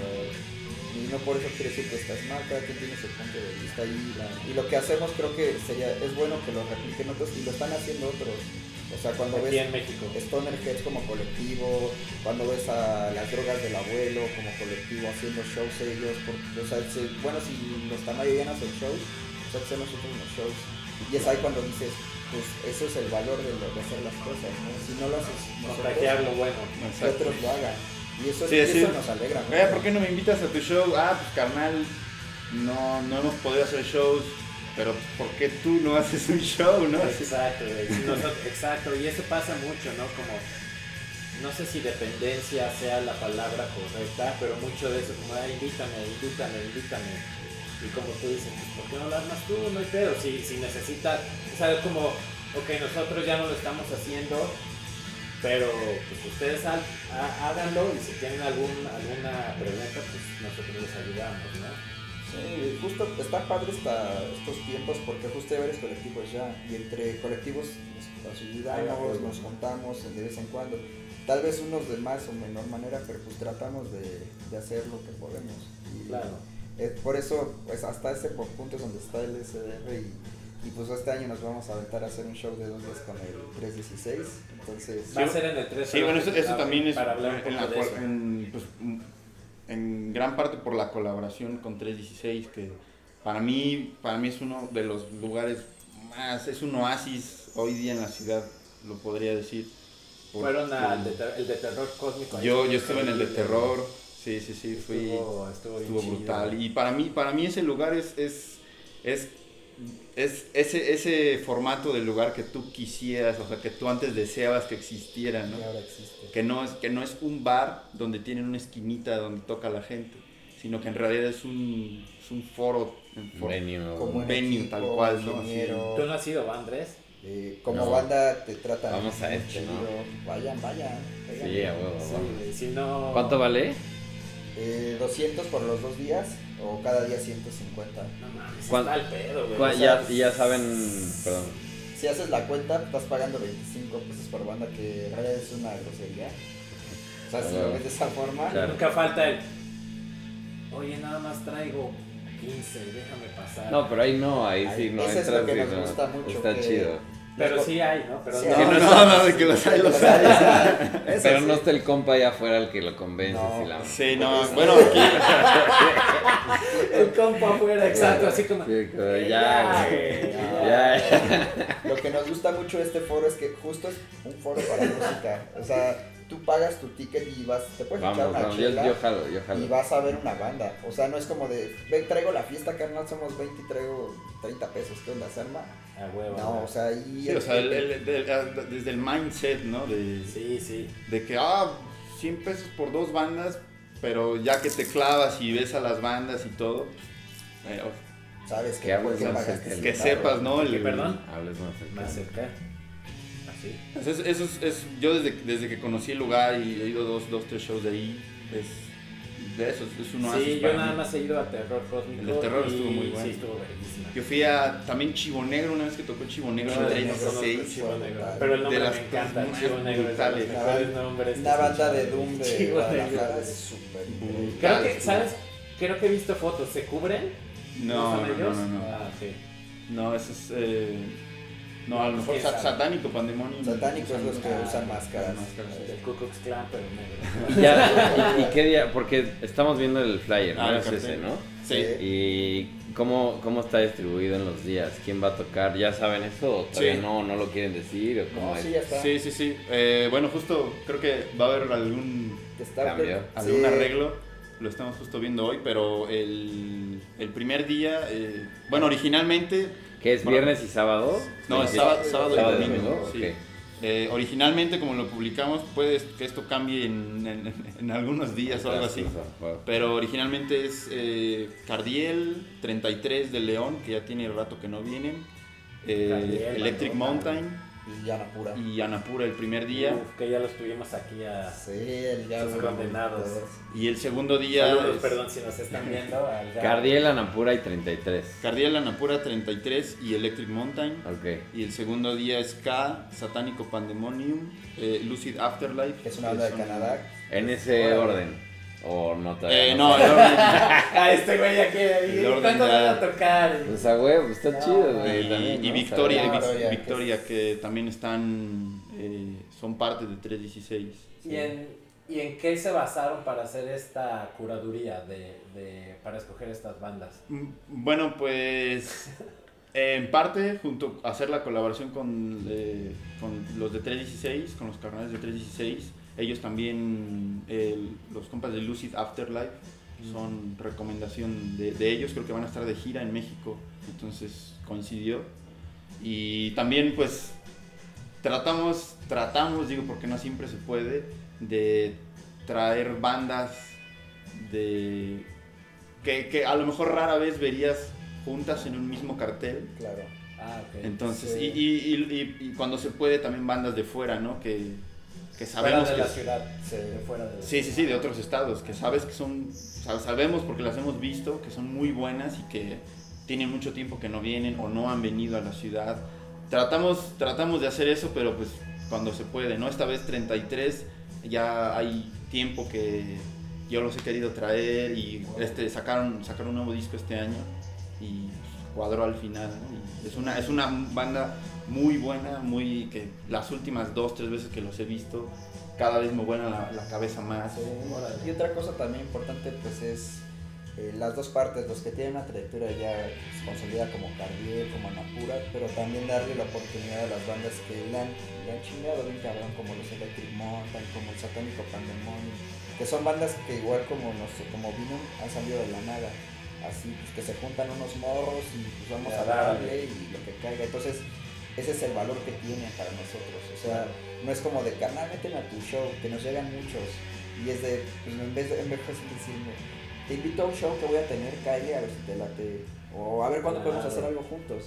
y no por eso quiere decir que estás mal, cada quien tiene su punto de vista y, la- y lo que hacemos creo que sería, es bueno que lo repliquen otros y lo están haciendo otros. O sea, cuando Aquí ves en México. Stoner Heads como colectivo, cuando ves a las drogas del abuelo como colectivo haciendo shows ellos, porque, o sea, se- bueno, si los no hacen shows, pues hay que hacer nosotros los shows. Y es ahí cuando dices, pues eso es el valor de, lo- de hacer las cosas, ¿no? Si no lo haces nosotros, Contagiar lo bueno. que otros lo hagan. Y eso, Sí, y sí. eso nos alegra. mucho. Oye, ¿por qué no me invitas a tu show? Ah, pues carnal, no, no hemos podido hacer shows, pero ¿por qué tú no <laughs> haces un show, no? Exacto, nosotros- exacto, y eso pasa mucho, ¿no? Como, no sé si dependencia sea la palabra correcta, pero mucho de eso, como, ah, invítame, invítame, invítame. Y como tú dices, pues, ¿por qué no lo armas tú? No hay pedo, si, si necesitas, sea, como, ok, nosotros ya no lo estamos haciendo, pero pues ustedes ha- ha- háganlo y si tienen algún, alguna pregunta, pues nosotros les ayudamos, ¿no? Sí, justo está padre esta- estos tiempos porque justo hay varios colectivos ya y entre colectivos nos, ayudamos, nos juntamos de vez en cuando. Tal vez unos de más o menor manera, pero pues tratamos de, de hacer lo que podemos. Y, Claro. Eh, por eso, pues hasta ese punto es donde está el SDR y, y pues este año nos vamos a aventar a hacer un show de dos días con el 316. Entonces, Va a ser en el 3 Sí, bueno, eso, eso para- también es para hablar en, la en, pues, en gran parte por la colaboración con 316, que para mí, para mí es uno de los lugares más, es un oasis hoy día en la ciudad, lo podría decir. Fueron al el de terror cósmico. yo, yo estuve en el de terror, sí, sí, sí, fui, Estuvo, estuvo, estuvo chido. brutal. Y para mí, para mí ese lugar es, es, es, es ese, ese formato del lugar que tú quisieras, o sea, que tú antes deseabas que existiera, ¿no? y ahora existe. que no es que no es un bar donde tienen una esquinita donde toca la gente sino que en realidad es un, es un foro, un foro. Venue. Como un en venue, equipo, tal cual, ¿no? ¿Tú no has ido, Andrés? eh, como No. banda te tratan Vamos a este, chido. ¿no? Vayan, vayan. vayan. Sí, a huevo, Sí, si no... ¿Cuánto vale? Eh, 200 por los dos días o cada día 150. No mames, ¿Cuán- está al pedo, güey. ¿Cuál- O ya, sea, ya saben, perdón. Si haces la cuenta, estás pagando 25 pesos por banda, que en realidad es una grosería. O sea, si lo ves de esa forma, Claro. Nunca falta el... Oye, nada más traigo 15, déjame pasar. No, pero ahí no, ahí sí Ahí- no eso es entras. lo que nos no. gusta mucho, Está que- chido. Pero sí hay, ¿no? Pero Sí no, no, no, de que los hay, los hay. Pero sí. no está el compa allá afuera el que lo convence. No. si la... Sí, no, bueno, aquí, El compa afuera, exacto, así como... Sí, como, "Eh, ya, güey, güey, ya". ya. Lo que nos gusta mucho de este foro es que justo es un foro para música. O sea, tú pagas tu ticket y vas, te puedes echar Vamos, una vamos, yo, chela yo jalo, yo y jalo. vas a ver una banda. O sea, no es como de, ven, traigo la fiesta, carnal, somos 20 y traigo 30 pesos. ¿Qué onda, se arma? A huevo. No, o sea, ahí... sí, o sea, el- el- el- desde el mindset, ¿no? De, Sí, sí. de que, ah, 100 pesos por dos bandas, pero ya que te clavas y ves a las bandas y todo, eh, Sabes Que que, hables ¿por qué más pagaste cerca del que ese sepas? ¿no? ¿Qué, El, perdón? Hables más cerca. Más cerca. Así. Pues eso, es, es- yo desde, desde que conocí el lugar y he ido dos, dos tres shows de ahí, es de eso, es un oasis Sí, yo nada mí. más he ido a Terror Cósmico. El de Terror y- estuvo muy bueno. Sí, estuvo buenísimo. Yo fui a también Chivo Negro, una vez que tocó Chivo Negro No, en no conozco 36. Chivo Negro, brutal. Pero el nombre De me las encanta, cosas Chivo Negro es de los brutales. nombres. Una banda de. Doom de <laughs> Chivo Negro. es súper Creo que, ¿sabes? Creo que he visto fotos. ¿Se cubren? No, son no, no, ellos? no, no. Ah, ok. No, eso es. eh, No, a lo mejor satánico, pandemonio. Satánicos es los que usan máscaras. El Ku Klux Klan, pero negro. Y, ya, <laughs> y, y qué día, porque estamos viendo el flyer, ¿no? Ah, el es ese, cartel. ¿no? Sí. ¿Y cómo, cómo está distribuido en los días? ¿Quién va a tocar? ¿Ya saben eso o todavía Sí. no, no lo quieren decir? ¿O cómo No, es? sí, ya está. Sí, sí, sí. Eh, bueno, justo creo que va a haber algún, Cambio. algún sí. arreglo. Lo estamos justo viendo hoy, pero el, el primer día, eh, bueno, originalmente, ¿Qué es Bueno, viernes y sábado? no, es sábado, sábado y Sábado y domingo. domingo, sí. ok. Eh, originalmente, como lo publicamos, puede que esto cambie en, en- en algunos días o algo así. Pero originalmente es eh, Cardiel, 33 de León, que ya tiene rato que no vienen. eh, Cardiel, Electric. Mountain Y ya no pura. y Anapura el primer día. Uf, que ya los tuvimos aquí a... Sí, el ya Esos condenados. Y el segundo día Saludos, es perdón si nos están viendo. <laughs> al. Cardiel, Anapura y 33. Cardiel, Anapura 33 y Electric Mountain. Ok. Y el segundo día es K, Satánico Pandemonium, eh, Lucid Afterlife. Es una banda de Canadá. En ese orden. O no todavía. Eh, no <laughs> este güey ya ¿Cuándo van a tocar? Pues a huevo, está No, chido, güey. y, también, y ¿no? Victoria, Victoria que también están, eh, son parte de 316. ¿Y en, ¿Y en qué se basaron para hacer esta curaduría de, de, para escoger estas bandas? Mm, Bueno, pues eh, en parte, junto a hacer la colaboración con, eh, con los de 316, con los carnales de 316, ellos también, el- los compas de Lucid Afterlife, son recomendación de, de ellos, creo que van a estar de gira en México, entonces coincidió. Y también pues tratamos, tratamos, digo porque no siempre se puede, de traer bandas de que, que a lo mejor rara vez verías juntas en un mismo cartel. Claro. Ah, ok. Entonces, Sí. y- y- y- y cuando se puede también bandas de fuera, ¿no? Que, que fuera sabemos de que... la ciudad. Sí. fuera de la Sí, sí, sí, de otros estados, que sabes que son, sa- sabemos porque las hemos visto, que son muy buenas y que tienen mucho tiempo que no vienen o no han venido a la ciudad. Tratamos, tratamos de hacer eso, pero pues cuando se puede, ¿no? Esta vez 33, ya hay tiempo que yo los he querido traer y este, sacaron, sacaron un nuevo disco este año y cuadró al final, ¿no? Y es, una, es una banda muy buena, muy que las últimas dos, tres veces que los he visto, cada vez me vuelan la, la cabeza más. Sí. Y otra cosa también importante pues es eh, las dos partes, los que tienen una trayectoria ya consolidada como Cardiel, como Anapura, pero también darle la oportunidad a las bandas que le han, le han chingado bien cabrón, como los Electric Mountain, como el Satánico Pandemonium, que son bandas que igual como nos, como Venom han salido de la nada, así pues que se juntan unos morros y pues vamos a darle y lo que caiga, entonces ese es el valor que tienen para nosotros, o sea, no es como de carnal, méteme a tu show, que nos llegan muchos, y es de, pues en vez de, en vez de decirme, te invito a un show que voy a tener, calle a ver si te late, o a ver cuándo podemos hacer algo juntos.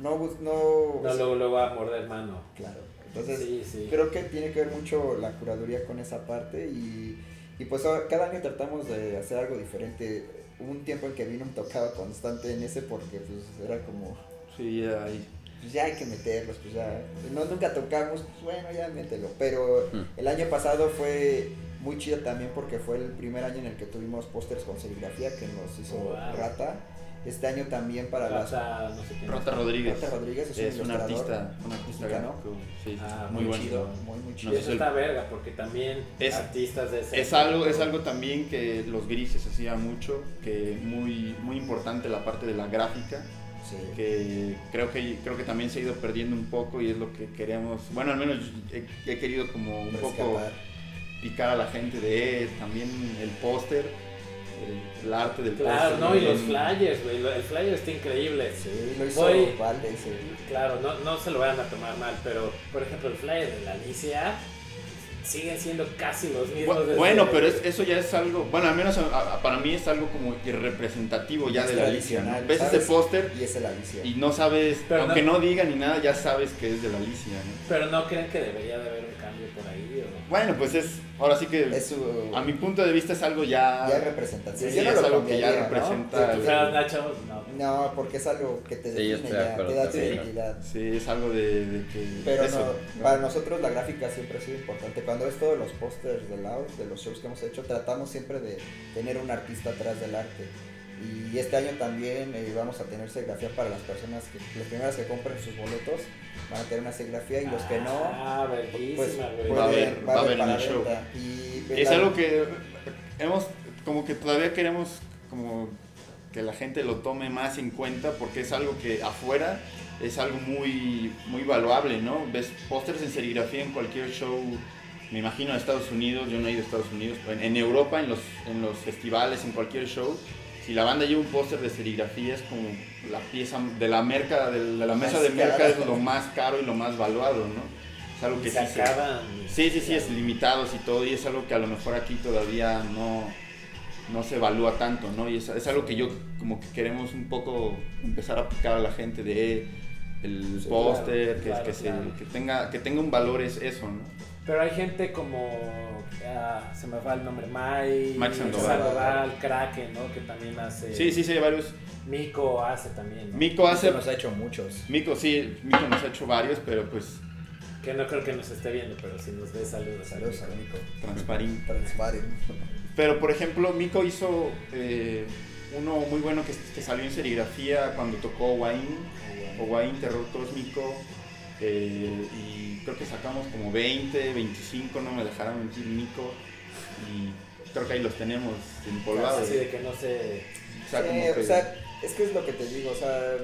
No, bus- no, No, luego, luego a morder mano. claro. Entonces, sí, sí. creo que tiene que ver mucho la curaduría con esa parte y, y pues cada año tratamos de hacer algo diferente. Hubo un tiempo en que vino un tocado constante en ese porque pues era como, Sí, hay. Pues ya hay que meterlos, pues ya, no, nunca tocamos, pues bueno, ya mételo. Pero el año pasado fue muy chido también porque fue el primer año en el que tuvimos pósters con serigrafía que nos hizo Wow. Rata. Este año también para las... Rata, no sé quién Rata es. Rodríguez. Rata Rodríguez es, Es un un ilustrador artista, un artista mexicano. Sí, Ah, muy, muy bueno. chido, muy muy chido. No Eso está verga, porque también Es- artistas de ese Es algo, es algo también que los grises hacía mucho, que muy, muy importante la parte de la gráfica, Sí. que creo que creo que también se ha ido perdiendo un poco y es lo que queremos, bueno al menos he, he querido como un poco picar a la gente de eh, también el póster, el, el arte del Claro, póster. no, y los flyers, güey. El flyer está increíble. Sí, lo hizo Voy- Valde, sí. Claro, no, no se lo vayan a tomar mal, pero por ejemplo, el flyer de la Alicia siguen siendo casi los mismos. Bu- desde- Bueno, pero es- eso ya es algo, bueno, al menos a- a- para mí es algo como irrepresentativo ya Es de la Alicia, ¿no? Ves ese póster Y es el Alicia. y no sabes, Pero aunque no- no, diga ni nada, ya sabes que es de la Alicia, ¿no? Pero no creen que debería de haber un cambio por ahí, ¿o? Bueno, pues es, ahora sí que Es su... a mi punto de vista es algo ya... ya representativo. Sí, no es algo que ya cambiaría, ¿no? representa- ¿Tú fueras Nacho? No. No, porque es algo que te define de ya, te da tu identidad. Sí, es algo de, de que... Pero eso, no, para nosotros la gráfica siempre ha sido importante. Cuando es todos los pósters del lado, de los shows que hemos hecho, tratamos siempre de tener un artista atrás del arte. Y este año también eh, vamos a tener serigrafía para las personas que, las primeras que compren sus boletos. van a tener una serigrafía y los que no, Ah, pues güey. Va a haber- va a haber en para el show. Y Es la- algo que hemos, como que todavía queremos como que la gente lo tome más en cuenta porque es algo que afuera es algo muy, muy valuable, ¿no? Ves pósters en serigrafía en cualquier show, me imagino en Estados Unidos, yo no he ido a Estados Unidos, pero en, en Europa, en los, en los festivales, en cualquier show, si la banda lleva un póster de serigrafía es como la pieza de la merca, de la, de la mesa de merca es lo más caro y lo más valuado, ¿no? Es algo que se sí se-. Sí, sí, sí, es limitados y todo, y es algo que a lo mejor aquí todavía no, no se evalúa tanto, ¿no? Y es, es algo que yo como que queremos un poco empezar a aplicar a la gente de el Sí, póster, claro, que, claro, que, se- claro. que tenga, que tenga un valor es eso, ¿no? Pero hay gente como. ah, se me va el nombre. Mike. Mike Sandoval. Sandoval, Kraken, ¿no? Que también hace. Sí, sí, sí, hay varios. Miko hace también. ¿no? Mico hace... nos ha hecho muchos. Mico, sí, Mico nos ha hecho varios, pero pues Que no creo que nos esté viendo, pero si nos ve, saludos. Saludos a Nico. transparente. Transparent. Pero por ejemplo, Miko hizo eh, uno muy bueno que, que salió en serigrafía cuando tocó Wayne. Owain, Terror Cósmico. eh, y creo que sacamos como 20, 25, no me dejarán mentir, Nico. Y creo que ahí los tenemos empolvados. Así de que no sé. O sea, Sí, como que- o sea, es que es lo que te digo, o sea,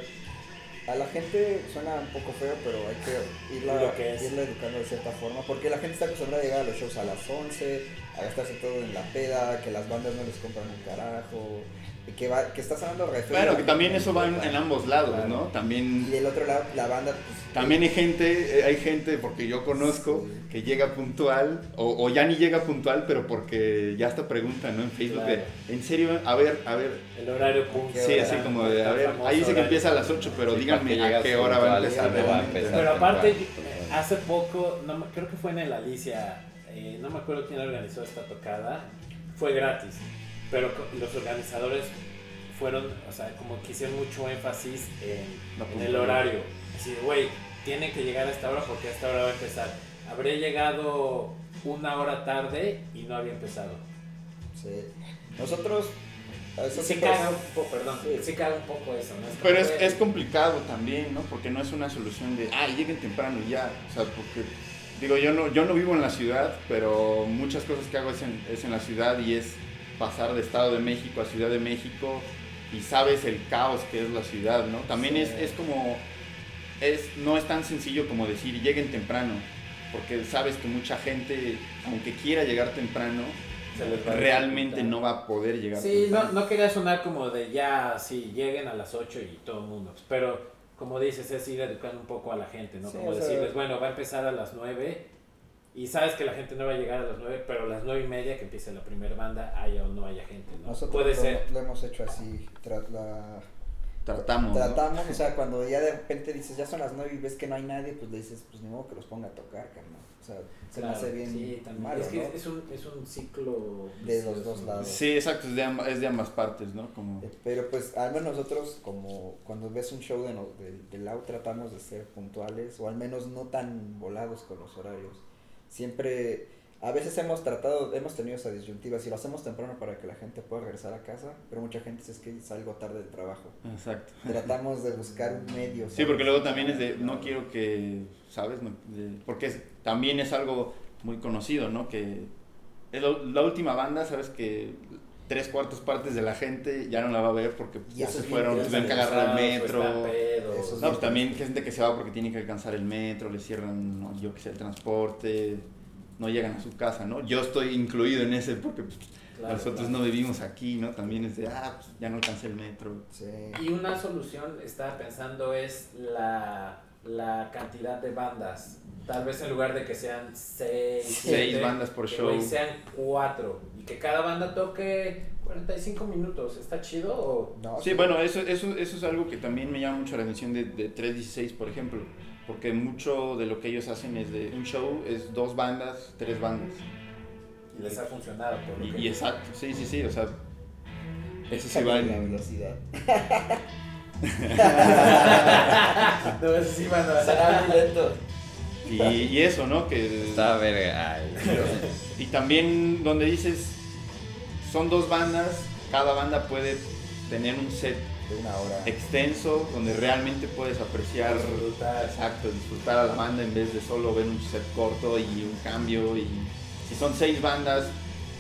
a la gente suena un poco feo, pero hay que irla, Lo que irla educando de cierta forma, porque la gente está acostumbrada a llegar a los shows a las 11, a gastarse todo en la peda, que las bandas no les compran un carajo, y que, va, que está sonando re feo. Bueno, que también eso va en, en ambos lados, Claro. ¿no? Y También, del otro lado, la banda, pues... también hay gente, eh, hay gente, porque yo conozco, Sí. que llega puntual, o, o ya ni llega puntual, pero porque ya hasta preguntan, ¿no? En Facebook, de, Claro. en serio, a ver, a ver, El horario punto. Sí, así como de, a ver, ahí dice que empieza a las 8, pero Sí, díganme a qué hora va a puntual, empezar. siempre va a realmente. empezar. Pero aparte, hace poco, no, me- creo que fue en el Alicia, eh, no me acuerdo quién organizó esta tocada, fue gratis, pero los organizadores fueron, o sea, como que hicieron mucho énfasis en, el horario. Así de, güey, tienen que llegar a esta hora porque a esta hora va a empezar. Habré llegado una hora tarde y no había empezado. Sí. Nosotros... siempre- caga un poco, perdón, Sí. caga un poco eso, ¿no? Pero es, es complicado también, ¿no? Porque no es una solución de, ah, lleguen temprano y ya. O sea, porque, digo, yo no, yo no vivo en la ciudad, pero muchas cosas que hago es en, es en la ciudad y es pasar de Estado de México a Ciudad de México y sabes el caos que es la ciudad, ¿no? También Sí. es, es como, es, no es tan sencillo como decir, lleguen temprano, porque sabes que mucha gente, aunque quiera llegar temprano, realmente no va a poder llegar Sí, no, temprano. no quería sonar como de ya, sí, lleguen a las 8 y todo el mundo. Pero como dices, es ir educando un poco a la gente, ¿no? Sí, como sea- decirles, bueno, va a empezar a las 9 y sabes que la gente no va a llegar a las 9, pero a las 9 y media que empiece la primera banda, haya o no haya gente, ¿no? Nosotros Puede lo, ser. lo hemos hecho así, la- Tratamos, ¿no? tratamos, o sea, cuando ya de repente dices, ya son las 9 y ves que no hay nadie, pues le dices, pues ni modo que los ponga a tocar, carnal. O sea, se me Claro, hace bien sí, también. malo, es que ¿no? es, un, es un ciclo De los dos lados. Sí, exacto, es de, amb- es de ambas partes, ¿no? Como... Eh, Pero pues al menos nosotros como cuando ves un show de, no- de, de Lau tratamos de ser puntuales o al menos no tan volados con los horarios. Siempre, a veces hemos tratado, hemos tenido esa disyuntiva, si lo hacemos temprano para que la gente pueda regresar a casa, pero mucha gente dice es que salgo tarde del trabajo. Exacto. Tratamos de buscar un medio. Sí, ¿sabes? porque luego también es de, no quiero que, ¿sabes? No, de- porque es- también es algo muy conocido, ¿no? Que es la, la última banda, ¿sabes? Que tres cuartos partes de la gente ya no la va a ver porque ya se fueron, tuvieron que agarrar el metro. pedos. Eso es No, pues también gente que se va porque tiene que alcanzar el metro, le cierran, no, yo que sé, el transporte, no llegan a su casa, ¿no? Yo estoy incluido en ese porque pues, Claro, nosotros claro. no vivimos aquí, ¿no? También es de, ah, pues, ya no alcancé el metro. Sí. Y una solución, estaba pensando, es la, la cantidad de bandas. Tal vez en lugar de que sean seis, Seis siete, bandas por que, show. sean cuatro. Y que cada banda toque 45 minutos. ¿Está chido o...? No, Sí, bueno, eso, eso, eso es algo que también me llama mucho la atención de, de 316, por ejemplo, porque mucho de lo que ellos hacen es de un show, es dos bandas, tres bandas. Y les ha funcionado. Por lo Y, que- y exacto, sí, sí, sí, o sea, eso sí Échale va la velocidad. <laughs> <laughs> no, eso sí van a Será muy lento. Y, y eso, ¿no? Que, Está verga. Ay, <laughs> y también donde dices, son dos bandas, cada banda puede tener un set de una hora. extenso, donde realmente puedes apreciar, Disfrutar. exacto, disfrutar a la banda en vez de solo ver un set corto y un cambio. Y si son seis bandas,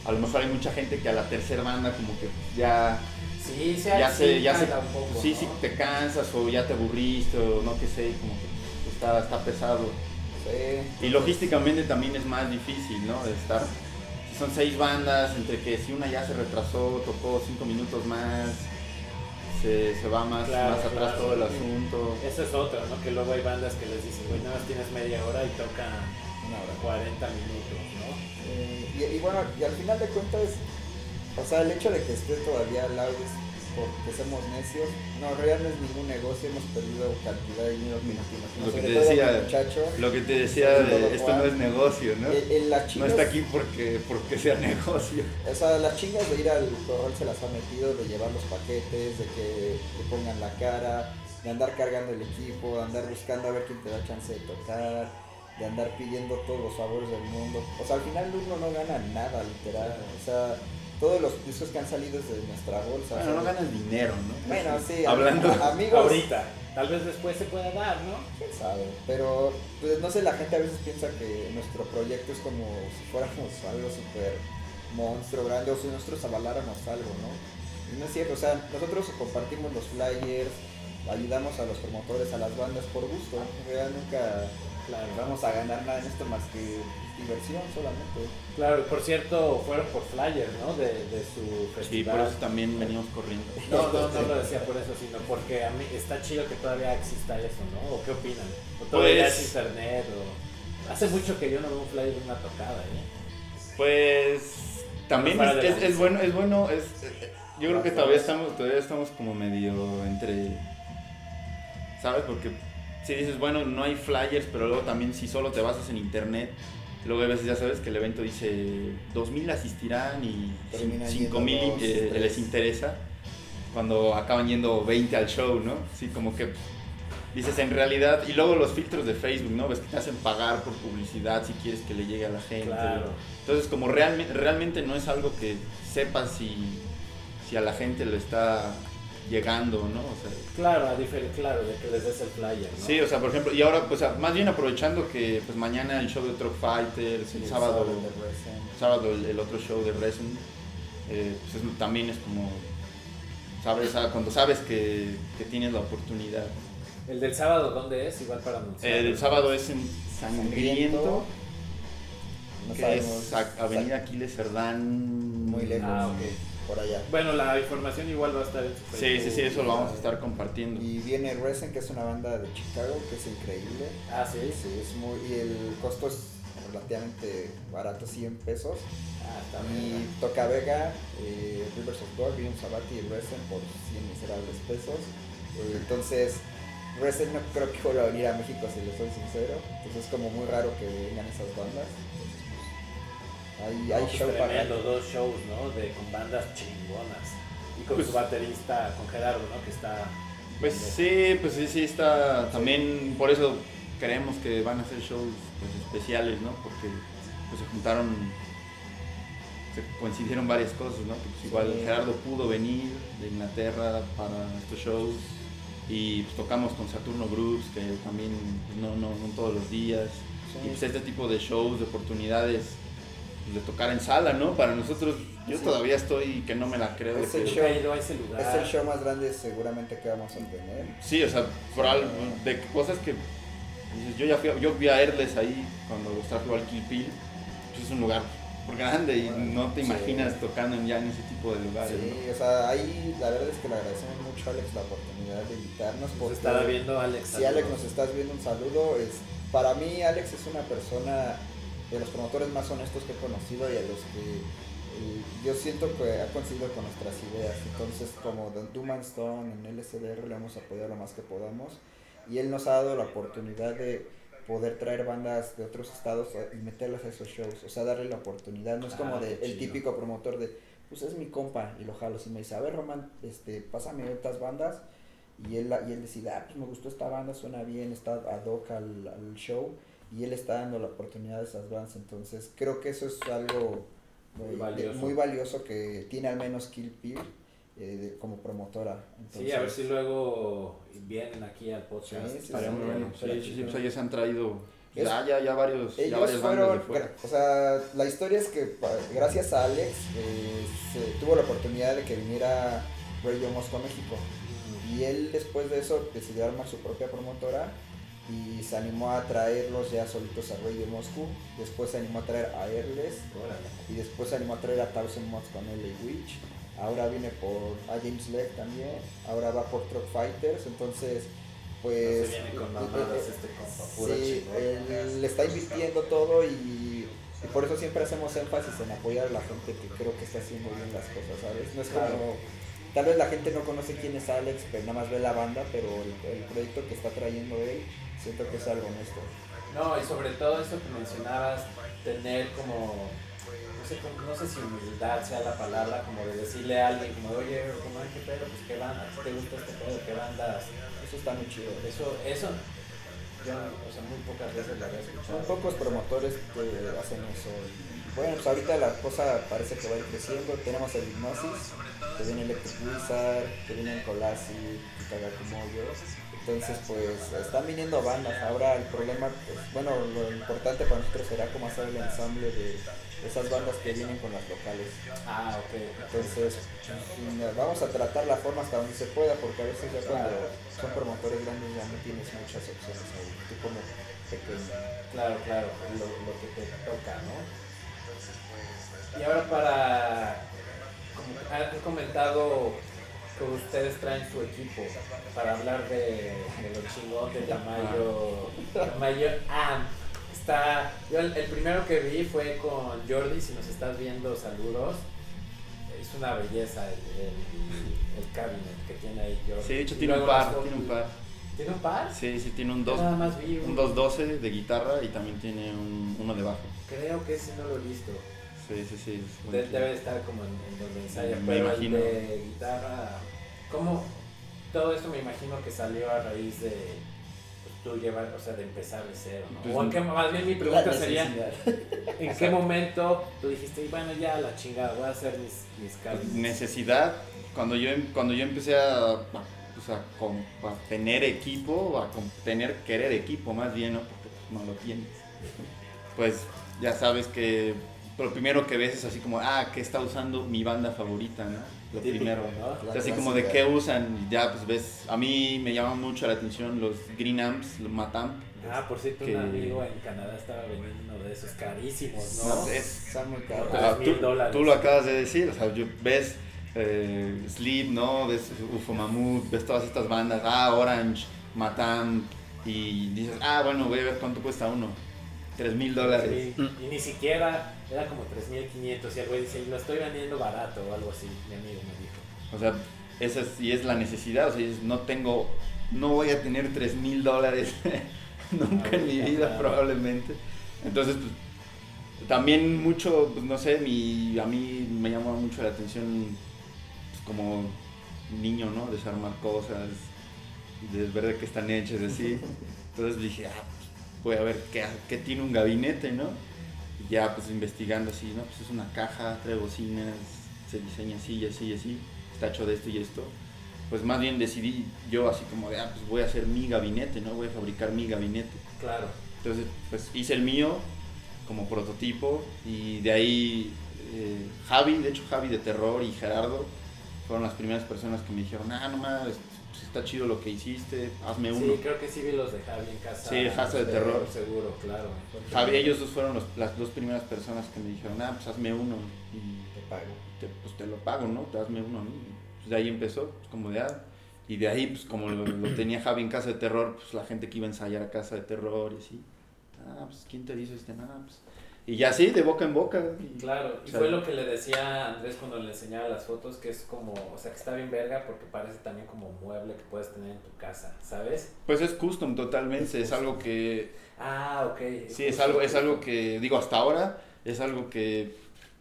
a lo mejor hay mucha gente que a la tercera banda como que ya, Sí, sí, ya sí, se, ya se, poco, sí, ¿no? sí te cansas o ya te aburriste o no que sé, como que está, está pesado. Sí. Y logísticamente también es más difícil, ¿no? De estar. Si son seis bandas, entre que si una ya se retrasó, tocó cinco minutos más, se, se va más, Claro, más atrás claro. todo el asunto. Eso es otro, ¿no? Que luego hay bandas que les dicen, güey, nada más tienes media hora y tocan Una hora. 40 minutos, ¿no? Eh, y, y bueno, y al final de cuentas, o sea, el hecho de que esté todavía al lado es porque somos necios. No, en realidad no es ningún negocio, hemos perdido cantidad de dinero que nos imaginamos. Lo que te decía, muchacho. Lo que te decía de esto no es negocio, ¿no? el- el- las No está aquí porque, porque sea <laughs> negocio. O sea, las chingas de ir al corral se las ha metido, de llevar los paquetes, de que te pongan la cara, de andar cargando el equipo, de andar buscando a ver quién te da chance de tocar, de andar pidiendo todos los favores del mundo. O sea, al final uno no gana nada, literal. O sea, todos los discos que han salido es de nuestra bolsa. Bueno, o no ganas dinero, ¿no? Bueno, sí, <laughs> Hablando. amigos. Ahorita, tal vez después se pueda dar, ¿no? quién sabe, pero pues, no sé, la gente a veces piensa que nuestro proyecto es como si fuéramos <laughs> algo súper monstruo grande o si nosotros avaláramos algo, ¿no? Y no es cierto, o sea, nosotros compartimos los flyers, ayudamos a los promotores, a las bandas por gusto, en realidad nunca Claro. vamos a ganar nada en esto más que diversión solamente. Claro, y por cierto, fueron por flyer, ¿no? De, de su Sí, por festival. eso también venimos corriendo. No, no, no lo decía por eso, sino porque a mí está chido que todavía exista eso, ¿no? ¿O qué opinan? ¿O todavía Pues- es internet? O... Hace mucho que yo no veo un flyer de una tocada, ¿eh? Pues también es, es- es bueno, es bueno, es, eh, yo creo que todavía estamos, todavía estamos como medio entre, ¿sabes? Porque si dices, bueno, no hay flyers, pero luego también si solo te basas en internet, luego a veces ya sabes que el evento dice 2000 asistirán y Terminan 5000 yendo dos, eh, les interesa, cuando acaban yendo 20 al show, ¿no? Sí, como que dices en realidad, y luego los filtros de Facebook, ¿no? Ves que te hacen pagar por publicidad si quieres que le llegue a la gente. Claro. Entonces, como realmente, realmente no es algo que sepas si, si a la gente le está llegando, ¿no? O sea, Claro, a claro, de que les des el flyer, ¿no? Sí, o sea, por ejemplo, y ahora, pues, más bien aprovechando que pues mañana el show de Truck Fighters, el Sí, sábado, Resident. sábado el, el otro show de Resin, eh, pues es- también es como, sabes, Ah, cuando sabes que, que tienes la oportunidad. El del sábado, ¿dónde es? Igual para anunciar. El sábado es en Sangriento, No que sabemos. es a- Avenida Aquiles Cerdán. Muy lejos. Ah. Por allá. Bueno, la información igual va a estar en su Sí, Facebook. sí, sí, eso lo vamos a estar compartiendo. Y viene Resin, que es una banda de Chicago, que es increíble. Ah, sí. Sí, es muy, y el costo es relativamente barato, 100 pesos. Ah, está Y bien. toca Vega, eh, Rivers of God, William Sabati y Resin por 100 miserables pesos. Entonces, Resin no creo que vuelva a venir a México, si les soy sincero. Entonces es como muy raro que vengan esas bandas. Hay, hay No, show para... tremendo, dos shows, ¿no? De, con bandas chingonas. Y con Pues- su baterista, con Gerardo, ¿no? Que está... Pues sí, pues sí, sí está. También por eso creemos que van a ser shows pues, especiales, ¿no? Porque pues, se juntaron, se coincidieron varias cosas, ¿no? Pues, igual Sí. Gerardo pudo venir de Inglaterra para estos shows y pues, tocamos con Saturno Groups, que también pues, no, no, no todos los días. Sí. Y pues este tipo de shows, de oportunidades de tocar en sala, ¿no? Para nosotros, yo Sí. todavía estoy que no me la creo. Es el que- he ido a ese lugar. Es el show más grande seguramente que vamos a tener. Sí, o sea, por algo, de cosas que dices, yo ya fui, a- yo vi a Erles ahí cuando trajo al Kill pues es un lugar grande y no te Sí. imaginas tocando ya en ese tipo de lugares. Sí, ¿no? o sea, ahí la verdad es que le agradecemos mucho a Alex la oportunidad de invitarnos. Nos Porque estará viendo Alex. Si Alex saludos. nos estás viendo, un saludo. Es, para mí, Alex es una persona de los promotores más honestos que he conocido y a los que eh, yo siento que ha coincidido con nuestras ideas. Entonces, como Don Duman Stone en LSDR, le hemos apoyado lo más que podamos. Y él nos ha dado la oportunidad de poder traer bandas de otros estados y meterlas a esos shows. O sea, darle la oportunidad. No es como Ah, de, el típico promotor de, pues es mi compa y lo jalo. Y me dice, a ver, Román, este, pásame estas bandas. Y él, y él decide, ah, pues me gustó esta banda, suena bien, está ad hoc al, al show. Y él está dando la oportunidad a esas bandas. Entonces, creo que eso es algo Muy eh, de- valioso. muy valioso que tiene al menos Kill Pill. eh, de- como promotora. Sí, a ver Entonces, si luego vienen aquí al podcast. Sí, sí, Estaría sí, muy bueno. sí, Sí, sí, sí, pues se han traído Es- ya, ya, ya varios, ya Ellos varias bandas fueron, de fuera. o sea, la historia es que gracias a Alex eh, se tuvo la oportunidad de que viniera Radio Moscow a México. Y él después de eso decidió armar su propia promotora y se animó a traerlos ya solitos a Radio Moscow. Después se animó a traer a Órale. y después se animó a traer a Thousand Mods con LA Witch. Ahora viene por a James Legg también. Ahora va por Truck Fighters. Entonces, pues. se viene con eh, mamadas eh, este compa, puro Sí, chingón. él le está invirtiendo todo y, y por eso siempre hacemos énfasis en apoyar a la gente que creo que está haciendo bien las cosas, ¿sabes? No es Claro. como, tal vez la gente no conoce quién es Alex, pero nada más ve la banda, pero el, el proyecto que está trayendo él, siento que es algo honesto. No, y sobre todo eso que mencionabas, tener como, no sé, como- no sé si humildad sea la palabra, como de decirle a alguien, como, oye, como, "Ay, qué pedo, pues qué banda, ¿te gusta este pedo? ¿Qué bandas? Eso está muy chido. Eso, eso, yo, o sea, muy pocas veces lo había Son escuchado. pocos promotores que hacen eso. Bueno, pues ahorita la cosa parece que va a ir creciendo. Tenemos el Hipnosis, que viene Electric Wizard, que viene el Colasi, Kagakumoyo. Entonces, pues están viniendo bandas. Ahora el problema, pues, bueno, lo importante para nosotros será cómo hacer el ensamble de esas bandas que vienen con las locales. Ah, ok. Entonces, mm, vamos a tratar la forma hasta donde se pueda, porque a veces ya cuando son promotores grandes ya no tienes muchas opciones ahí. Tú como pequeño. Claro, claro, lo, lo que te toca, ¿no? Y ahora para, han comentado que ustedes traen su equipo para hablar de, de lo chingón de Tamayo, Tamayo Amp. Está, yo el, el primero que vi fue con Jordi, si nos estás viendo, saludos. Es una belleza el, el, el cabinet que tiene ahí Jordi. Sí, de hecho tiene un par, tiene un par. ¿Tiene un par? Sí, sí, tiene un Yo 2, Nada más vi un 212 de guitarra y también tiene un, uno de bajo. Creo que ese no lo he visto. Sí, sí, sí. es De- debe estar como en, en donde ensaya, Me pero imagino. el de guitarra, ¿cómo? Todo esto me imagino que salió a raíz de pues, tú llevar, o sea, de empezar de cero, ¿no? Pues, o en qué, más bien mi pregunta sería. ¿en qué momento tú dijiste, bueno, ya la chingada, voy a hacer mis, mis Pues, cabines"? necesidad cuando yo em- cuando yo empecé a, pues, a, a tener equipo a tener querer equipo más bien no porque no lo tienes pues ya sabes que lo primero que ves es así como ah qué está usando mi banda favorita no lo Típico, primero ¿no? O sea, así como de qué usan y ya pues ves a mí me llama mucho la atención los green amps los matamp Ah, por cierto, que- un amigo en Canadá estaba vendiendo uno de esos carísimos, ¿no? No, es- Está muy caro. Tres Ah, tú, dólares. tú lo acabas de decir, o sea, yo- ves eh, Sleep, ¿no? Ves UFO Mammoth, ves todas estas bandas, ah, Orange, Matam, y dices, ah, bueno, voy a ver cuánto cuesta uno. 3 mil dólares. Sí, y ni siquiera era como 3.500 y el güey dice, lo estoy vendiendo barato o algo así, mi amigo me dijo. O sea, esa es, y es la necesidad, o sea, es, no tengo, no voy a tener 3 mil dólares <laughs> nunca en mi vida claro. probablemente. Entonces, pues, también mucho, pues, no sé, mi, a mí me llama mucho la atención pues, como niño, ¿no? Desarmar cosas, de ver de qué están hechas, así. <laughs> Entonces dije, ah, voy a ver qué, qué tiene un gabinete, ¿no? Y ya, pues investigando así, ¿no? Pues es una caja, trae bocinas, se diseña así y así y así, está hecho de esto y esto. Pues más bien decidí yo así como de, ah, pues voy a hacer mi gabinete, ¿no? Voy a fabricar mi gabinete. Claro. Entonces, pues hice el mío como prototipo y de ahí eh, Javi, de hecho Javi de Terror y Gerardo fueron las primeras personas que me dijeron, ah, no mames, está chido lo que hiciste, hazme uno. Sí, creo que sí vi los de Javi en casa. Sí, Casa de Terror. Seguro, claro. Javi, ellos dos fueron los- las dos primeras personas que me dijeron, ah, pues hazme uno y Te pago. te, pues te lo pago, ¿no? Te hazme uno, ¿no? Y, pues de ahí empezó, pues como de, ah, y de ahí, pues como lo, lo tenía Javi en Casa de Terror, pues la gente que iba a ensayar a Casa de Terror y así, ah, pues ¿quién te dice este? Ah, pues... Y ya así, de boca en boca. y- Claro, y O sea, fue lo que le decía a Andrés cuando le enseñaba las fotos, que es como, o sea, que está bien verga porque parece también como mueble que puedes tener en tu casa, ¿sabes? Pues es custom totalmente, es algo que Ah, ok. Sí, es algo, es algo que, digo, hasta ahora, es algo que,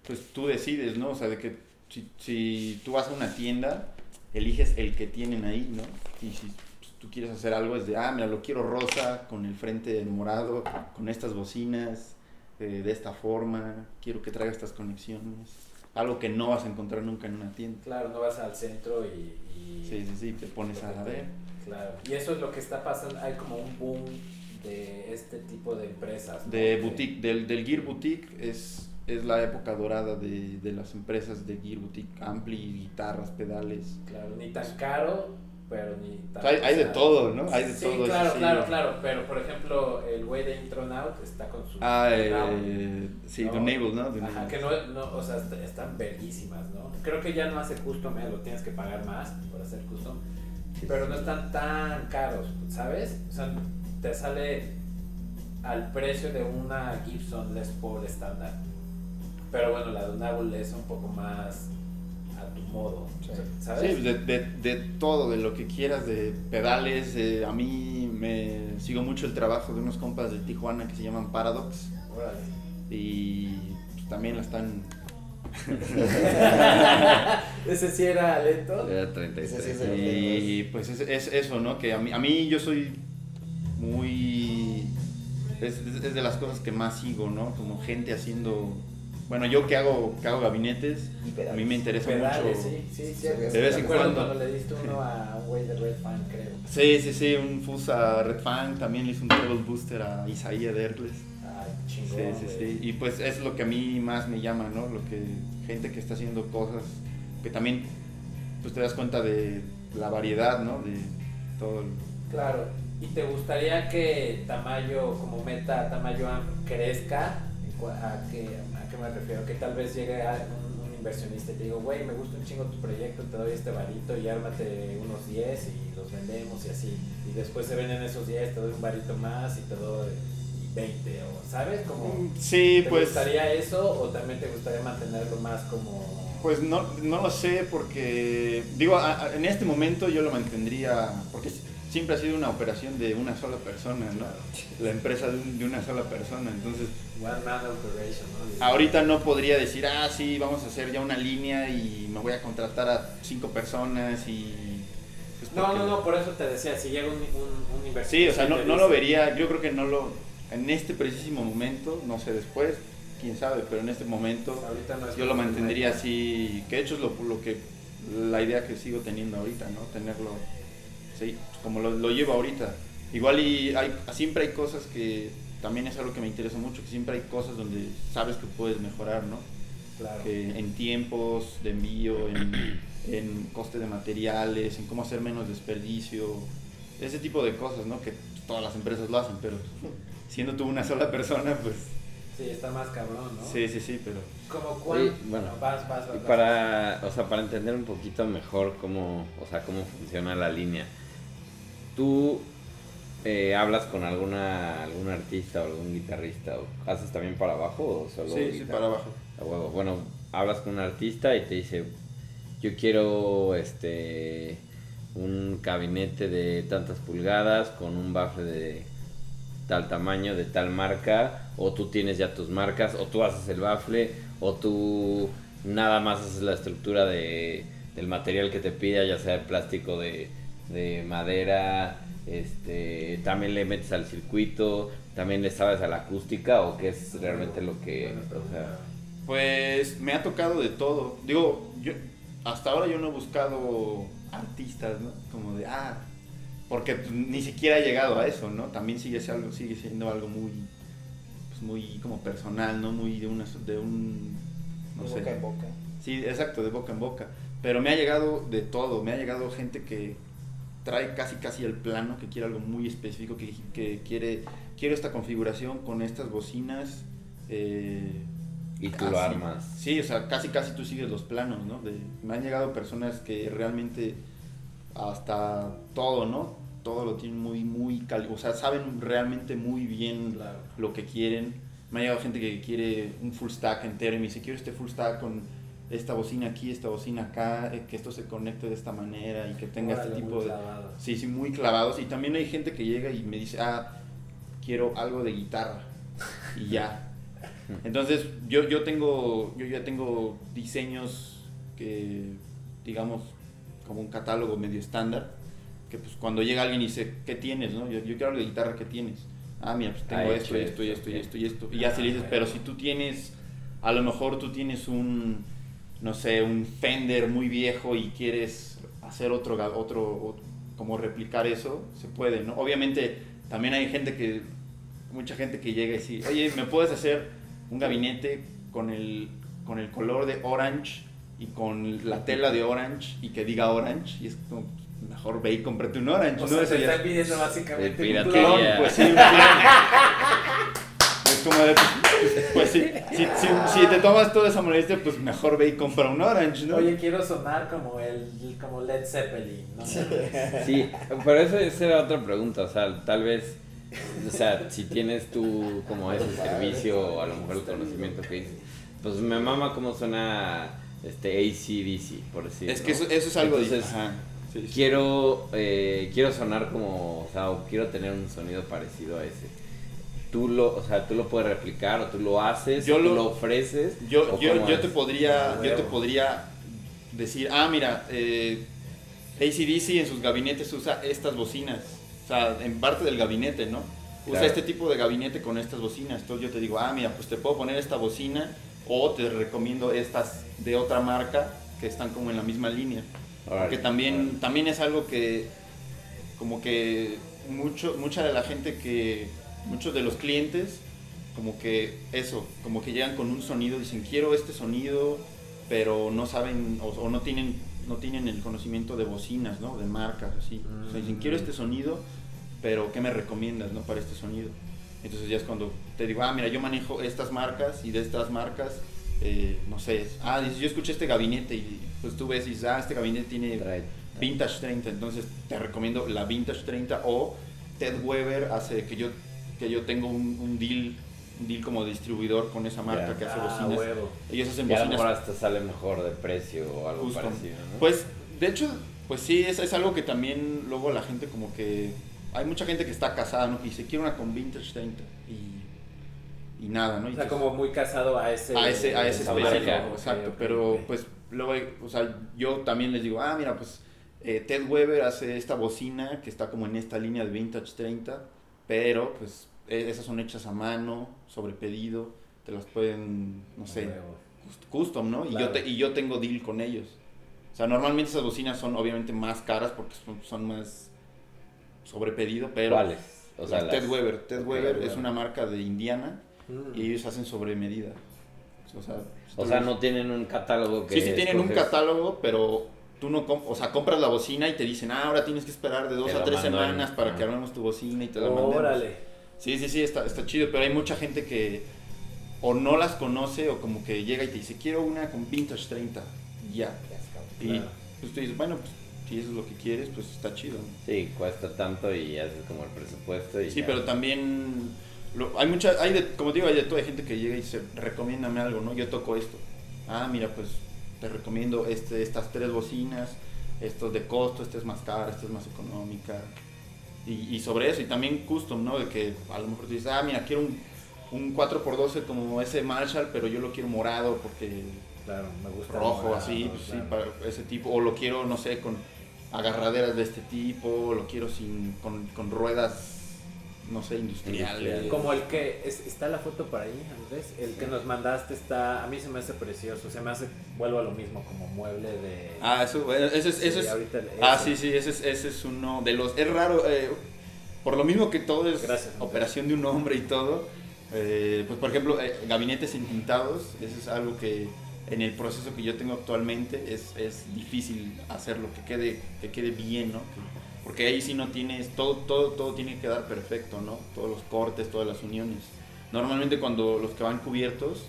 pues, tú decides, ¿no? O sea, de que si, si tú vas a una tienda, eliges el que tienen ahí, ¿no? Y si pues, tú quieres hacer algo, es de, ah, mira, lo quiero rosa, con el frente morado, con estas bocinas, eh, de esta forma, quiero que traiga estas conexiones. algo que no vas a encontrar nunca en una tienda. Claro, no vas al centro y... y- Sí, sí, sí, te pones a ver. Claro. Y eso es lo que está pasando. Hay como un boom de este tipo de empresas. ¿no? De Que- boutique, del, del Gear Boutique es, es la época dorada de, de las empresas de Gear Boutique, ampli, guitarras, pedales. Claro, ni tan caro, pero ni O tan... sea, hay, hay de todo, ¿no? Hay de sí, todo. claro, sí. claro, claro. Pero, por ejemplo, el güey de Intronaut está con su... Ah, eh, sí, No. Donable, ¿no? Ajá, que no, no, o sea, est- están verguísimas, ¿no? Creo que ya no hace custom, ¿eh? lo tienes que pagar más por hacer custom, pero no están tan caros, ¿sabes? O sea, te sale al precio de una Gibson Les Paul estándar. Pero bueno, la Donable es un poco más modo, Sí. ¿sabes? Sí, de, de, de todo, de lo que quieras, de pedales. eh, a mí me sigo mucho el trabajo de unos compas de Tijuana que se llaman Paradox Órale. y pues, también la están... <laughs> Ese sí era lento. Era 33. Ese sí Y pues es, es eso, ¿no? Que a mí, a mí yo soy muy... Es de las cosas que más sigo, ¿no? Como gente haciendo... Bueno, yo que hago, que hago gabinetes, Y pedales. a mí me interesa Pedales, mucho... sí, sí, Sí, de vez en cuando. cuando le diste uno a un güey de Red Fan, creo. Sí, sí, sí, un Fusa Red Fang, también le hice un Treble Booster a Isaías de Hercules. Ay, Sí, chingón. sí, güey. sí. Y pues es lo que a mí más me llama, ¿no? Lo que gente que está haciendo cosas que también pues te das cuenta de la variedad, ¿no? De todo. el- Claro. ¿Y te gustaría que Tamayo, como meta, Tamayo Amp crezca? ¿En cua- ¿A qué, ¿A qué me refiero? Que tal vez llegue a un, un inversionista y te digo, güey, me gusta un chingo tu proyecto, te doy este varito y ármate unos 10 y los vendemos y así. Y después se venden esos 10, te doy un varito más y te doy 20, o ¿sabes? Como, Sí, ¿Te pues... gustaría eso o también te gustaría mantenerlo más como... Pues no, no lo sé porque, digo, a- a- en este momento yo lo mantendría, porque siempre ha sido una operación de una sola persona, ¿no? La empresa de, un- de una sola persona, entonces One Man Operation, ¿no? ahorita no podría decir, ah, sí, vamos a hacer ya una línea y me voy a contratar a cinco personas y... pues, No, porque- no, no, por eso te decía, si llega un, un, un inversor. Sí, o sea, no, no lo vería, yo creo que no lo, en este preciso momento, no sé después, quién sabe, pero en este momento Ahorita no es yo lo mantendría así, que de hecho es lo, lo que, la idea que sigo teniendo ahorita, ¿no? Tenerlo, sí, como lo, lo llevo ahorita. Igual y hay, siempre hay cosas que, también es algo que me interesa mucho, que siempre hay cosas donde sabes que puedes mejorar, ¿no? Claro. Que en tiempos de envío, en, en coste de materiales, en cómo hacer menos desperdicio, ese tipo de cosas, ¿no? Que todas las empresas lo hacen, pero <laughs> siendo tú una sola persona, pues Sí, está más cabrón, ¿no? sí, sí, sí, pero... Como cuál. Oye, bueno, vas, vas, vas. para, o sea, para entender un poquito mejor cómo, o sea, cómo funciona la línea, ¿tú eh, hablas con alguna algún artista o algún guitarrista o haces también para abajo o solo Sí, sí, guitarra? para abajo. A huevo. Bueno, hablas con un artista y te dice, yo quiero este un gabinete de tantas pulgadas con un bafle de tal tamaño, de tal marca, o tú tienes ya tus marcas, o tú haces el bafle, o tú nada más haces la estructura de, del material que te pida, ya sea de plástico, de, de madera, este, también le metes al circuito, también le sabes a la acústica, o qué es realmente lo que, o sea, Pues me ha tocado de todo. Digo, yo hasta ahora yo no he buscado artistas, ¿no? Como de, ah, porque ni siquiera he llegado a eso, ¿no? También sigue, siendo algo, sigue siendo algo muy, pues, muy como personal, ¿no? Muy de, una, de un, no De sé. boca en boca. Sí, exacto, de boca en boca. Pero me ha llegado de todo, me ha llegado gente que trae casi casi el plano, que quiere algo muy específico, que, que quiere, quiero esta configuración con estas bocinas. eh, y tú casi. lo armas. Sí, o sea, casi casi tú sigues los planos, ¿no? De- me han llegado personas que realmente hasta todo, ¿no? Todo lo tienen muy, muy, cal- o sea, saben realmente muy bien Claro. lo que quieren. Me ha llegado gente que quiere un full stack entero y me dice, quiero este full stack con esta bocina aquí, esta bocina acá, eh, que esto se conecte de esta manera y que tenga Órale, este tipo muy de... clavado. Sí, sí, muy clavados. Y también hay gente que llega y me dice, ah, quiero algo de guitarra. <laughs> Y ya. Entonces, yo, yo tengo, yo ya tengo diseños que, digamos, como un catálogo medio estándar, que pues cuando llega alguien y dice, ¿qué tienes? No? Yo, yo quiero algo de guitarra, ¿qué tienes? Ah, mira, pues tengo Ah, esto, hecho esto, y esto, esto, y esto, y esto. Y ya se le dices, pero si tú tienes, a lo mejor tú tienes un, no sé, un Fender muy viejo y quieres hacer otro, otro, como replicar eso, se puede, ¿no? Obviamente también hay gente que, mucha gente que llega y dice, oye, ¿me puedes hacer un gabinete con el, con el color de orange y con la tela de orange y que diga orange? Y es como, mejor ve y cómprate un orange, O ¿no? sea, te están pidiendo básicamente un clon, pues sí, un clon. <laughs> Es como de, pues sí, si, si- si te tomas toda esa molestia, pues mejor ve y compra un orange, ¿no? Oye, quiero sonar como el como Led Zeppelin, ¿no? Sí, pero eso, esa era otra pregunta, o sea, tal vez, o sea, si tienes tú como ese servicio o a lo mejor el conocimiento que dices, pues me mama cómo suena este ACDC, por decir. es que eso, eso es algo Entonces, Ajá, sí, sí. quiero, eh, quiero sonar como, o sea, o quiero tener un sonido parecido a ese. Tú lo, o sea, tú lo puedes replicar o tú lo haces, Yo o tú lo- lo ofreces. Yo, yo, yo te podría, Ah, yo te podría decir, ah, mira, eh, ACDC en sus gabinetes usa estas bocinas. O sea, en parte del gabinete, ¿no? Usa Claro. este tipo de gabinete con estas bocinas. Entonces yo te digo, ah, mira, pues te puedo poner esta bocina o te recomiendo estas de otra marca que están como en la misma línea. Órale, Porque también, órale. también es algo que, como que mucho, mucha de la gente que, muchos de los clientes, como que eso, como que llegan con un sonido, dicen quiero este sonido, pero no saben o, o no tienen no tienen el conocimiento de bocinas, ¿no? De marcas, así. O sea, dicen quiero este sonido, pero ¿qué me recomiendas, no? Para este sonido. Entonces ya es cuando te digo, ah, mira, yo manejo estas marcas y de estas marcas, eh, no sé, ah, dices, yo escuché este gabinete y pues tú ves y dices, ah, este gabinete tiene Trae- Vintage 30, entonces te recomiendo la Vintage 30 o Ted Weber hace que yo que yo tengo un, un deal un deal como distribuidor con esa marca que hace Ah, bocinas. huevo. Ellos hacen Y a lo bocinas mejor hasta sale mejor de precio o algo custom. parecido, ¿no? Pues de hecho, pues sí, es, es algo que también luego la gente como que hay mucha gente que está casada, ¿no? Que dice, "Quiero una con Vintage 30" y y nada, ¿no? Y O sea, entonces- como muy casado a ese a ese, a ese específico, exacto. Pero pues luego, o sea, yo también les digo, ah, mira, pues eh, Ted Weber hace esta bocina que está como en esta línea de Vintage 30, pero pues esas son hechas a mano, sobre pedido, te las pueden, no sé, custom, ¿no? Y, yo te- y yo tengo deal con ellos. O sea, normalmente esas bocinas son obviamente más caras porque son, son más sobre pedido, pero... ¿Cuáles? O sea, las Ted las- Weber. Ted Weber es una marca de Indiana Mm. y ellos hacen sobre medida. O sea, O sea, no tienen un catálogo que Sí, sí tienen un catálogo, pero tú no, com- o sea, compras la bocina y te dicen, ah, ahora tienes que esperar de dos Te a tres semanas para Ah. que armemos tu bocina y te la mandemos. Órale. Sí, sí, sí, está, está chido, pero hay mucha gente que o no las conoce o como que llega y te dice, quiero una con Vintage 30, y ya. Y Claro. pues tú dices, bueno, pues si eso es lo que quieres, pues está chido. Sí, cuesta tanto y haces como el presupuesto y Sí, ya. pero también lo- hay mucha, hay de, como te digo, hay de toda hay gente que llega y dice, recomiéndame algo, ¿no? Yo toco esto. Ah, mira, pues te recomiendo este, estas tres bocinas, esto es de costo, esta es más cara, esta es más económica. Y, y sobre eso, y también custom, ¿no? De que a lo mejor tú dices, ah, mira, quiero un, un 4x12 como ese Marshall, pero yo lo quiero morado porque Claro, me gusta. rojo, morado, así, pues sí, para ese tipo, o lo quiero, no sé, con agarraderas de este tipo, o lo quiero sin, con, con ruedas, no sé, industriales. Industrial. Como el que es- está la foto por ahí, Andrés. El que nos mandaste está, a mí se me hace precioso. Se me hace, vuelvo a lo mismo, como mueble de. Ah, eso, bueno, ese es, Sí, eso es- ahorita el- ah, sí, sí, ese es, ese es uno de los, es raro, eh, por lo mismo que todo es Gracias, operación de un hombre y todo, eh, pues por ejemplo, eh, gabinetes entintados, eso es algo que en el proceso que yo tengo actualmente es, es difícil hacerlo, que quede, que quede bien, ¿no? Que- porque ahí sí no tienes, todo, todo, todo tiene que quedar perfecto, ¿no? Todos los cortes, todas las uniones. Normalmente cuando los que van cubiertos,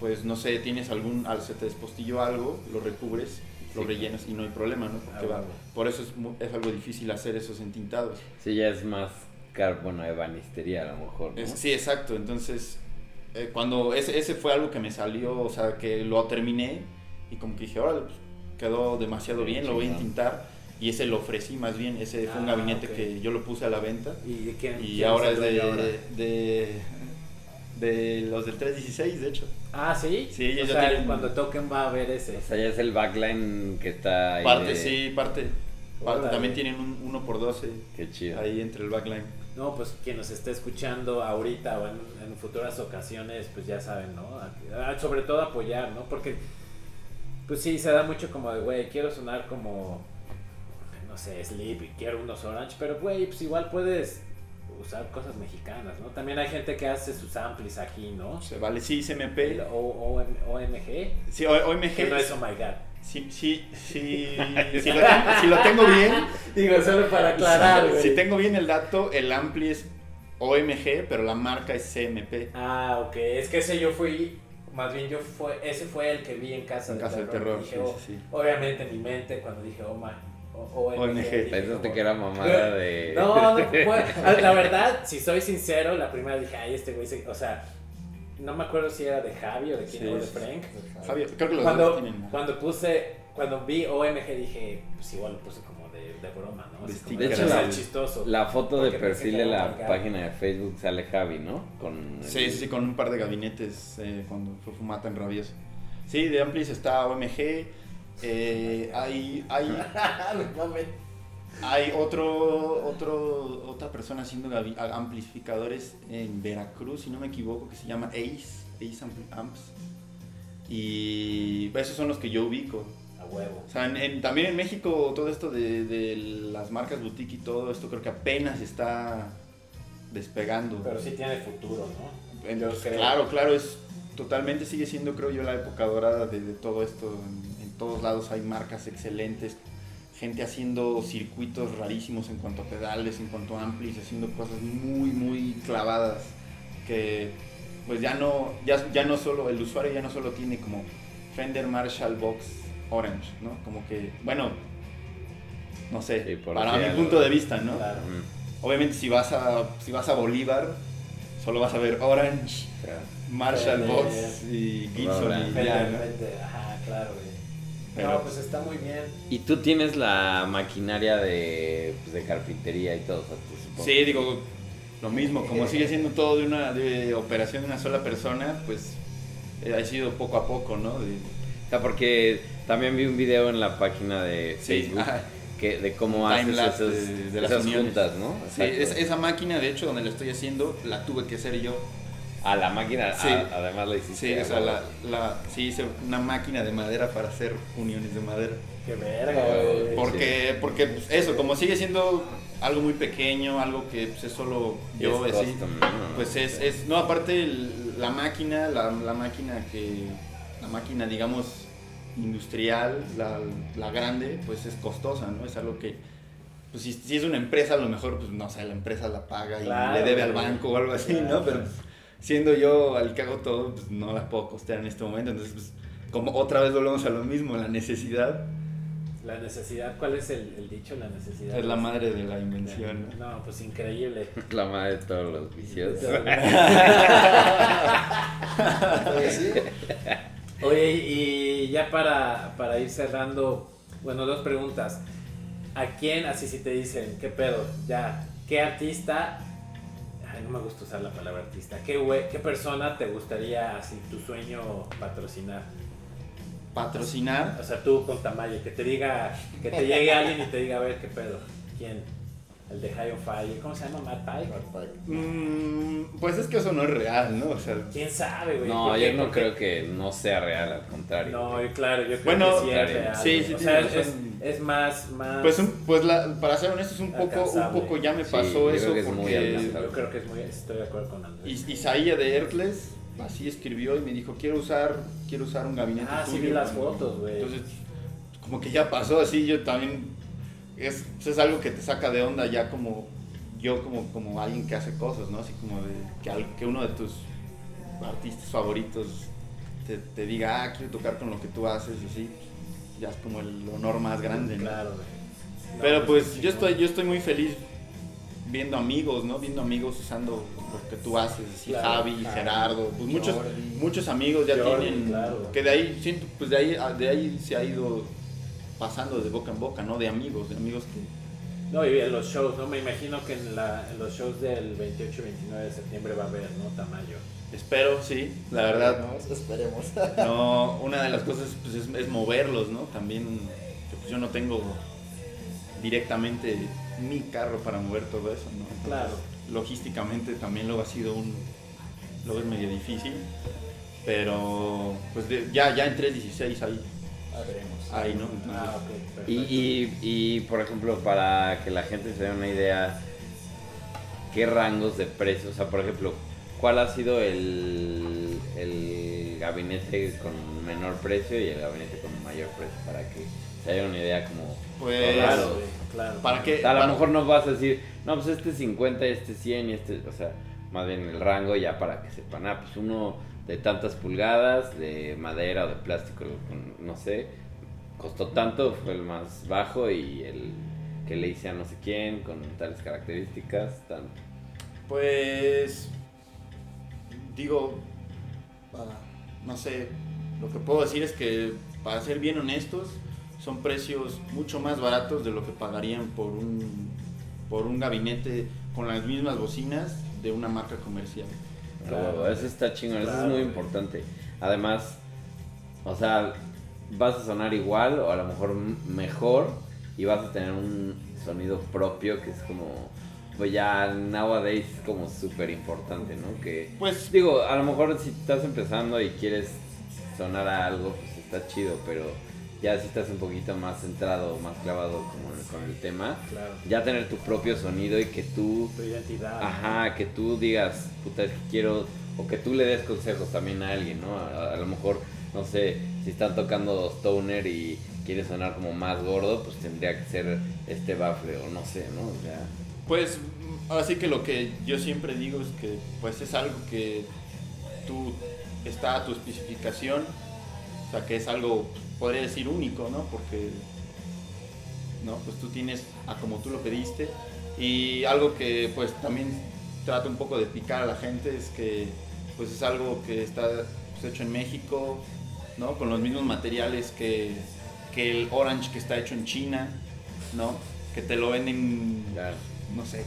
pues no sé, tienes algún, al- se te despostilló algo, lo recubres, lo Sí, rellenas y no hay problema, ¿no? Porque Ah, va- bueno. por eso es, es algo difícil hacer esos entintados. Sí, ya es más caro, bueno, ebanistería a lo mejor, ¿no? Es- sí, exacto. Entonces, eh, cuando ese, ese fue algo que me salió, o sea, que lo terminé y como que dije, órale, pues, quedó demasiado Sí, bien, lo voy a entintar. Y ese lo ofrecí más bien, ese fue un Ah, gabinete que yo lo puse a la venta. ¿Y de quién? Y quién ahora el es de, ahora? de, de los del 316, de hecho. Ah, sí. Sí, ellos o ya sea, tienen- cuando toquen va a haber ese. O sea, ya es el backline que está ahí. Parte, de- sí, parte. parte. También tienen un 1x12 Qué chido. ahí entre el backline. No, pues quien nos esté escuchando ahorita o en, en futuras ocasiones, pues ya saben, ¿no? Sobre todo apoyar, ¿no? Porque pues sí, se da mucho como de, güey, quiero sonar como, no sé, Sleep y quiero unos Orange, pero güey, pues igual puedes usar cosas mexicanas, ¿no? También hay gente que hace sus amplis aquí, ¿no? Se vale, sí, CMP. O- O- OMG, Sí, O- OMG. que no es Oh My God. Sí, sí, sí, <laughs> si, lo, si lo tengo bien, Digo, solo para aclarar, güey. si tengo bien el dato, el ampli es OMG, pero la marca es CMP. Ah, ok, es que ese yo fui, más bien yo fue, ese fue el que vi en Casa, En del, Casa del terror. Terror, Dije, sí, oh, sí, sí. Obviamente en mi mente cuando dije, oh my, o- OMG. OMG. dije Pensaste que era mamada de. No, no, <laughs> fue- la verdad, si soy sincero, la primera dije, ay, este güey, o sea, no me acuerdo si era de Javi o de quién, Sí, o de. Frank. Javier, creo que los dos Cuando, tienen. cuando puse, cuando vi OMG dije, pues igual lo puse como de, de broma, ¿no? Así como de hecho, la- chistoso. La foto de perfil de la marcado. página de Facebook sale Javi, ¿no? Con el- Sí, sí, sí, con un par de gabinetes eh, cuando fue Fumata en Rabioso. Sí, de Amplis está OMG. Eh, hay, hay, <laughs> hay otro, otro, otra persona haciendo amplificadores en Veracruz, si no me equivoco, que se llama Ace, Ace Amps. Y esos son los que yo ubico. A huevo. O sea, en- en- también en México todo esto de, de las marcas boutique y todo esto creo que apenas está despegando. Pero sí tiene futuro, ¿no? Claro, claro, es totalmente sigue siendo creo yo la época dorada de, de todo esto. En todos lados hay marcas excelentes, gente haciendo circuitos rarísimos en cuanto a pedales, en cuanto a amplis, haciendo cosas muy muy clavadas que pues ya no ya, ya no solo el usuario ya no solo tiene como Fender Marshall Box Orange, ¿no? Como que bueno, no sé, Sí, por para mi algo. punto de vista, ¿no? Claro. Mm, Obviamente si vas a si vas a Bolívar solo vas a ver Orange, claro. Marshall. Box y Gibson y Fender, ya, ¿no? Fender, Ajá, claro, güey. Pero- no, pues está muy bien. Y tú tienes la maquinaria de, pues, de carpintería y todo, o sea, tú supongo. Sí, digo lo mismo, como <laughs> sigue siendo todo de una de operación de una sola persona, pues eh, ha sido poco a poco, ¿no? De- O sea, porque también vi un video en la página de Sí, Facebook que, de cómo haces esas, de- de las esas uniones. juntas, ¿no? Sí, es- esa máquina, de hecho, donde la estoy haciendo, la tuve que hacer yo. A la máquina, Sí. a- además la hiciste. Sí, o sea, la, la- sí hice una máquina de madera para hacer uniones de madera. Qué verga, güey. Porque, porque pues, eso, como sigue siendo algo muy pequeño, algo que pues, es solo yo, Es así, custom, ¿no? pues es, es no, aparte el- la máquina, la, la máquina que, la máquina digamos industrial, la, la grande, pues es costosa, ¿no? Es algo que, pues si, si es una empresa, a lo mejor, pues no sé, la empresa la paga y Claro, le debe al banco o algo así, Claro. ¿no? Pero siendo yo el que hago todo, pues no la puedo costear en este momento, entonces, pues, como otra vez volvemos a lo mismo, la necesidad La necesidad, ¿cuál es el, el dicho? La necesidad. es la madre de la invención, ¿no? No, pues increíble. <laughs> La madre de todos los vicios. Pues sí. Oye, y ya para, para ir cerrando, bueno, dos preguntas. ¿A quién, así si te dicen, qué pedo, ya, qué artista, ay, no me gusta usar la palabra artista, qué, güey- qué persona te gustaría, así, tu sueño patrocinar? Patrocinar, O sea, tú con Tamayo, que te diga, que te llegue alguien y te diga, a ver, qué pedo, ¿quién? El de High on Fire, ¿cómo se llama? Matt Pike. mm, pues es que eso no es real, ¿no? O sea, ¿Quién sabe, güey? No, yo no creo que no sea real, al contrario. No, claro, yo creo Bueno, que sí es real. sí, sí o sea, es, más, más... Pues, un- pues la, para ser honesto, es un poco, un poco ya me Sí, pasó yo eso creo que es muy porque. Yo creo que es muy, estoy de acuerdo con Andrés. Is- Isaías de Ertles así escribió y me dijo, quiero usar, quiero usar un gabinete Ah, sí vi las cuando-". fotos, güey. Entonces, como que ya pasó así, yo también, es, es algo que te saca de onda ya como, yo como, como alguien que hace cosas, ¿no? Así como de que, al- que uno de tus artistas favoritos te, te diga, ah, quiero tocar con lo que tú haces, y así, ya es como el honor más grande, ¿no? Claro. No, Pero pues sí, yo estoy, yo estoy muy feliz viendo amigos, ¿no? Viendo amigos usando lo que tú haces, así, Claro, Javi, Javi, Gerardo, pues muchos, muchos amigos ya Jordi, tienen, claro. que de ahí, siento, pues de ahí, de ahí se ha ido pasando de boca en boca, ¿no? De amigos, de amigos que... No, y en los shows, ¿no? Me imagino que en, la, en los shows del 28 y 29 de septiembre va a haber, ¿no? Tamayo. Espero, sí, la verdad. No, esperemos. <laughs> No, <laughs> una de las cosas pues, es, es moverlos, ¿no? También pues, yo no tengo directamente mi carro para mover todo eso, ¿no? Entonces, Claro. Logísticamente también luego ha sido un... Luego es medio difícil, pero pues de- ya, ya en 316 hay, Ah, veremos. Ahí, ¿no? Entonces, Ah, ok, perfecto. Y, y, y, por ejemplo, para que la gente se dé una idea, ¿qué rangos de precios? O sea, por ejemplo, ¿cuál ha sido el, el gabinete con menor precio y el gabinete con mayor precio? Para que se haya una idea como... Pues, Claro. ¿para qué? A lo mejor no vas a decir, no, pues este es 50, este es 100 y este, o sea, más bien el rango ya para que sepan, ah, pues uno de tantas pulgadas, de madera o de plástico, no sé, costó tanto, fue el más bajo y el que le hice a no sé quién, con tales características, tanto. Pues digo, ah, no sé, lo que puedo decir es que para ser bien honestos, son precios mucho más baratos de lo que pagarían por un por un gabinete con las mismas bocinas de una marca comercial. Claro. Claro, eso está chingón, eso es muy importante. Además, o sea, vas a sonar igual o a lo mejor mejor y vas a tener un sonido propio que es como, pues ya nowadays es como súper importante, ¿no? Que, Pues digo, a lo mejor si estás empezando y quieres sonar a algo, pues está chido, pero ya si estás un poquito más centrado, más clavado como con el tema, Claro. ya tener tu propio sonido y que tú Tu identidad. Ajá, que tú digas, puta, es que quiero, o que tú le des consejos también a alguien, ¿no? A, a lo mejor, no sé, si están tocando Stoner y quiere sonar como más gordo, pues tendría que ser este bafle, o no sé, ¿no? O sea, Pues ahora sí que lo que yo siempre digo es que pues es algo que tú está a tu especificación, o sea que es algo podría decir único, ¿no? Porque no, pues tú tienes a como tú lo pediste y algo que pues también trata un poco de picar a la gente es que pues es algo que está pues, hecho en México, ¿no? Con los mismos materiales que, que el Orange que está hecho en China, ¿no? Que te lo venden no sé.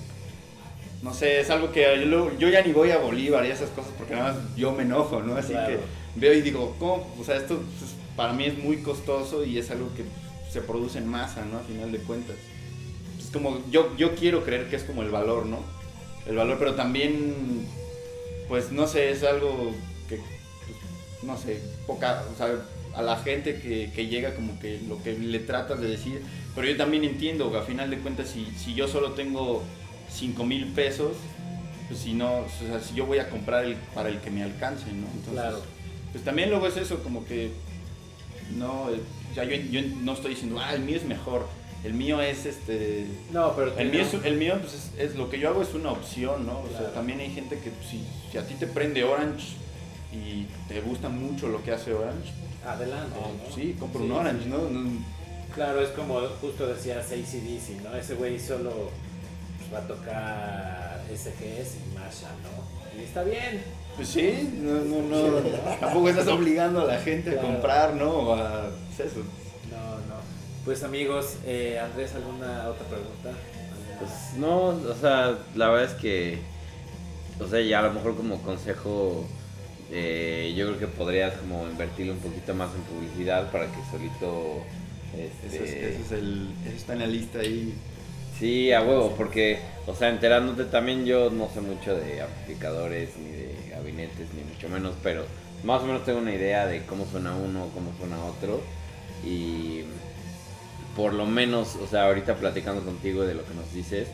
No sé, es algo que yo, yo ya ni voy a Bolívar y esas cosas porque nada más yo me enojo, ¿no? Así Claro. que veo y digo, ¿cómo? O sea, esto pues, para mí es muy costoso y es algo que se produce en masa, ¿no? A final de cuentas. Es como, yo, yo quiero creer que es como el valor, ¿no? El valor, pero también, pues no sé, es algo no sé, poca, o sea, a la gente que, que llega como que lo que le tratas de decir, pero yo también entiendo, a final de cuentas, si, si yo solo tengo 5 mil pesos, pues si no, o sea, si yo voy a comprar el, para el que me alcance, ¿no? Entonces, Claro. pues también luego es eso, como que, no, eh, ya yo, yo no estoy diciendo, ah, el mío es mejor, el mío es este... No, pero El mío, es, el mío pues, es, es- lo que yo hago es una opción, ¿no? O Claro. sea, también hay gente que pues, si, si a ti te prende Orange y te gusta mucho lo que hace Orange, Adelante. ¿no? sí, compro Sí, un Orange, sí. ¿no? No- Claro, es como justo decías ACDC, ¿no? Ese güey solo pues, va a tocar SGS y Masha, ¿no? Y está bien. Pues sí, no, no, no, tampoco estás obligando a la gente a comprar, ¿no? O a pues, eso. No, no. Pues amigos, eh, Andrés, ¿alguna otra pregunta? pues no, o sea, la verdad es que, o sea, ya a lo mejor como consejo, eh, yo creo que podrías como invertirle un poquito más en publicidad para que solito... Este, Eso, es, eso es el, eso está en la lista ahí. Sí, a huevo, porque, o sea, enterándote también yo no sé mucho de amplificadores ni de gabinetes, ni mucho menos, pero más o menos tengo una idea de cómo suena uno, cómo suena otro, y por lo menos, o sea, ahorita platicando contigo de lo que nos dices,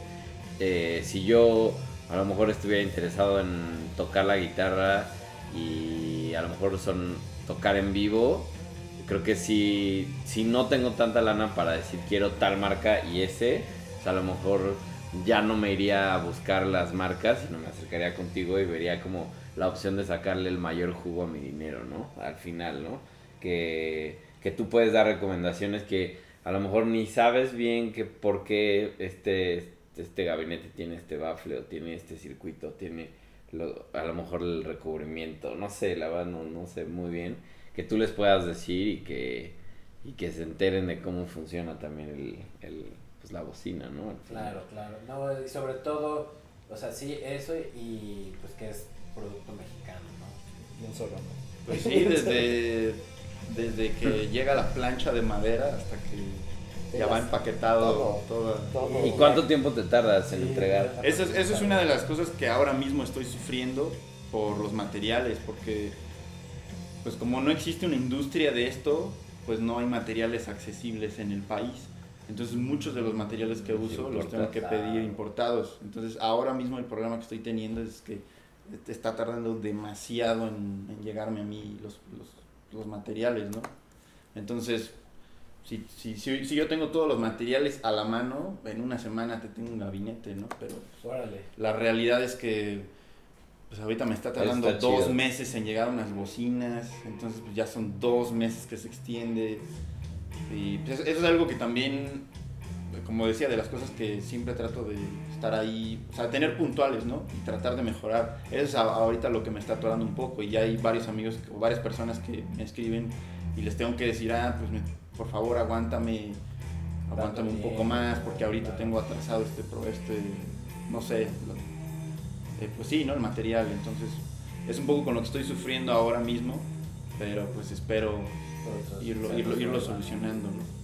eh, si yo a lo mejor estuviera interesado en tocar la guitarra y a lo mejor son tocar en vivo, creo que si, si no tengo tanta lana para decir quiero tal marca y ese, o sea, a lo mejor ya no me iría a buscar las marcas, sino me acercaría contigo y vería como la opción de sacarle el mayor jugo a mi dinero, ¿no? Al final, ¿no? Que, que tú puedes dar recomendaciones que a lo mejor ni sabes bien que por qué este, este gabinete tiene este bafle o tiene este circuito, tiene lo- a lo mejor el recubrimiento, no sé, la verdad no, no sé muy bien, que tú les puedas decir y que, y que se enteren de cómo funciona también el, el, pues la bocina, ¿no? Claro, claro. No, y sobre todo, o sea, sí, eso y pues que es producto mexicano, ¿no? Y un solo. Pues sí, desde, desde que llega la plancha de madera hasta que ya va empaquetado Todo, todo. todo. ¿Y cuánto tiempo te tardas en Sí, entregar? Eso es, eso es una de las cosas que ahora mismo estoy sufriendo por los materiales, porque pues como no existe una industria de esto, pues no hay materiales accesibles en el país. Entonces muchos de los materiales que uso los tengo que pedir importados. Entonces ahora mismo el problema que estoy teniendo es que está tardando demasiado en, en llegarme a mí los, los, los materiales, ¿no? Entonces, si, si, si, si, yo tengo todos los materiales a la mano, en una semana te tengo un gabinete, ¿no? Pero Órale. la realidad es que pues ahorita me está tardando Está dos chido. meses en llegar unas bocinas, entonces pues ya son dos meses que se extiende. Y pues, eso es algo que también, como decía, de las cosas que siempre trato de estar ahí, o sea, tener puntuales, ¿no? Y tratar de mejorar. Eso es a- ahorita lo que me está atorando un poco y ya hay varios amigos o varias personas que me escriben y les tengo que decir, ah, pues me- por favor aguántame, aguántame un poco más porque ahorita tengo atrasado este, pro- este no sé, lo- eh, pues sí, ¿no? El material, entonces es un poco con lo que estoy sufriendo ahora mismo, pero pues espero irlo, irlo, irlo solucionando, ¿no?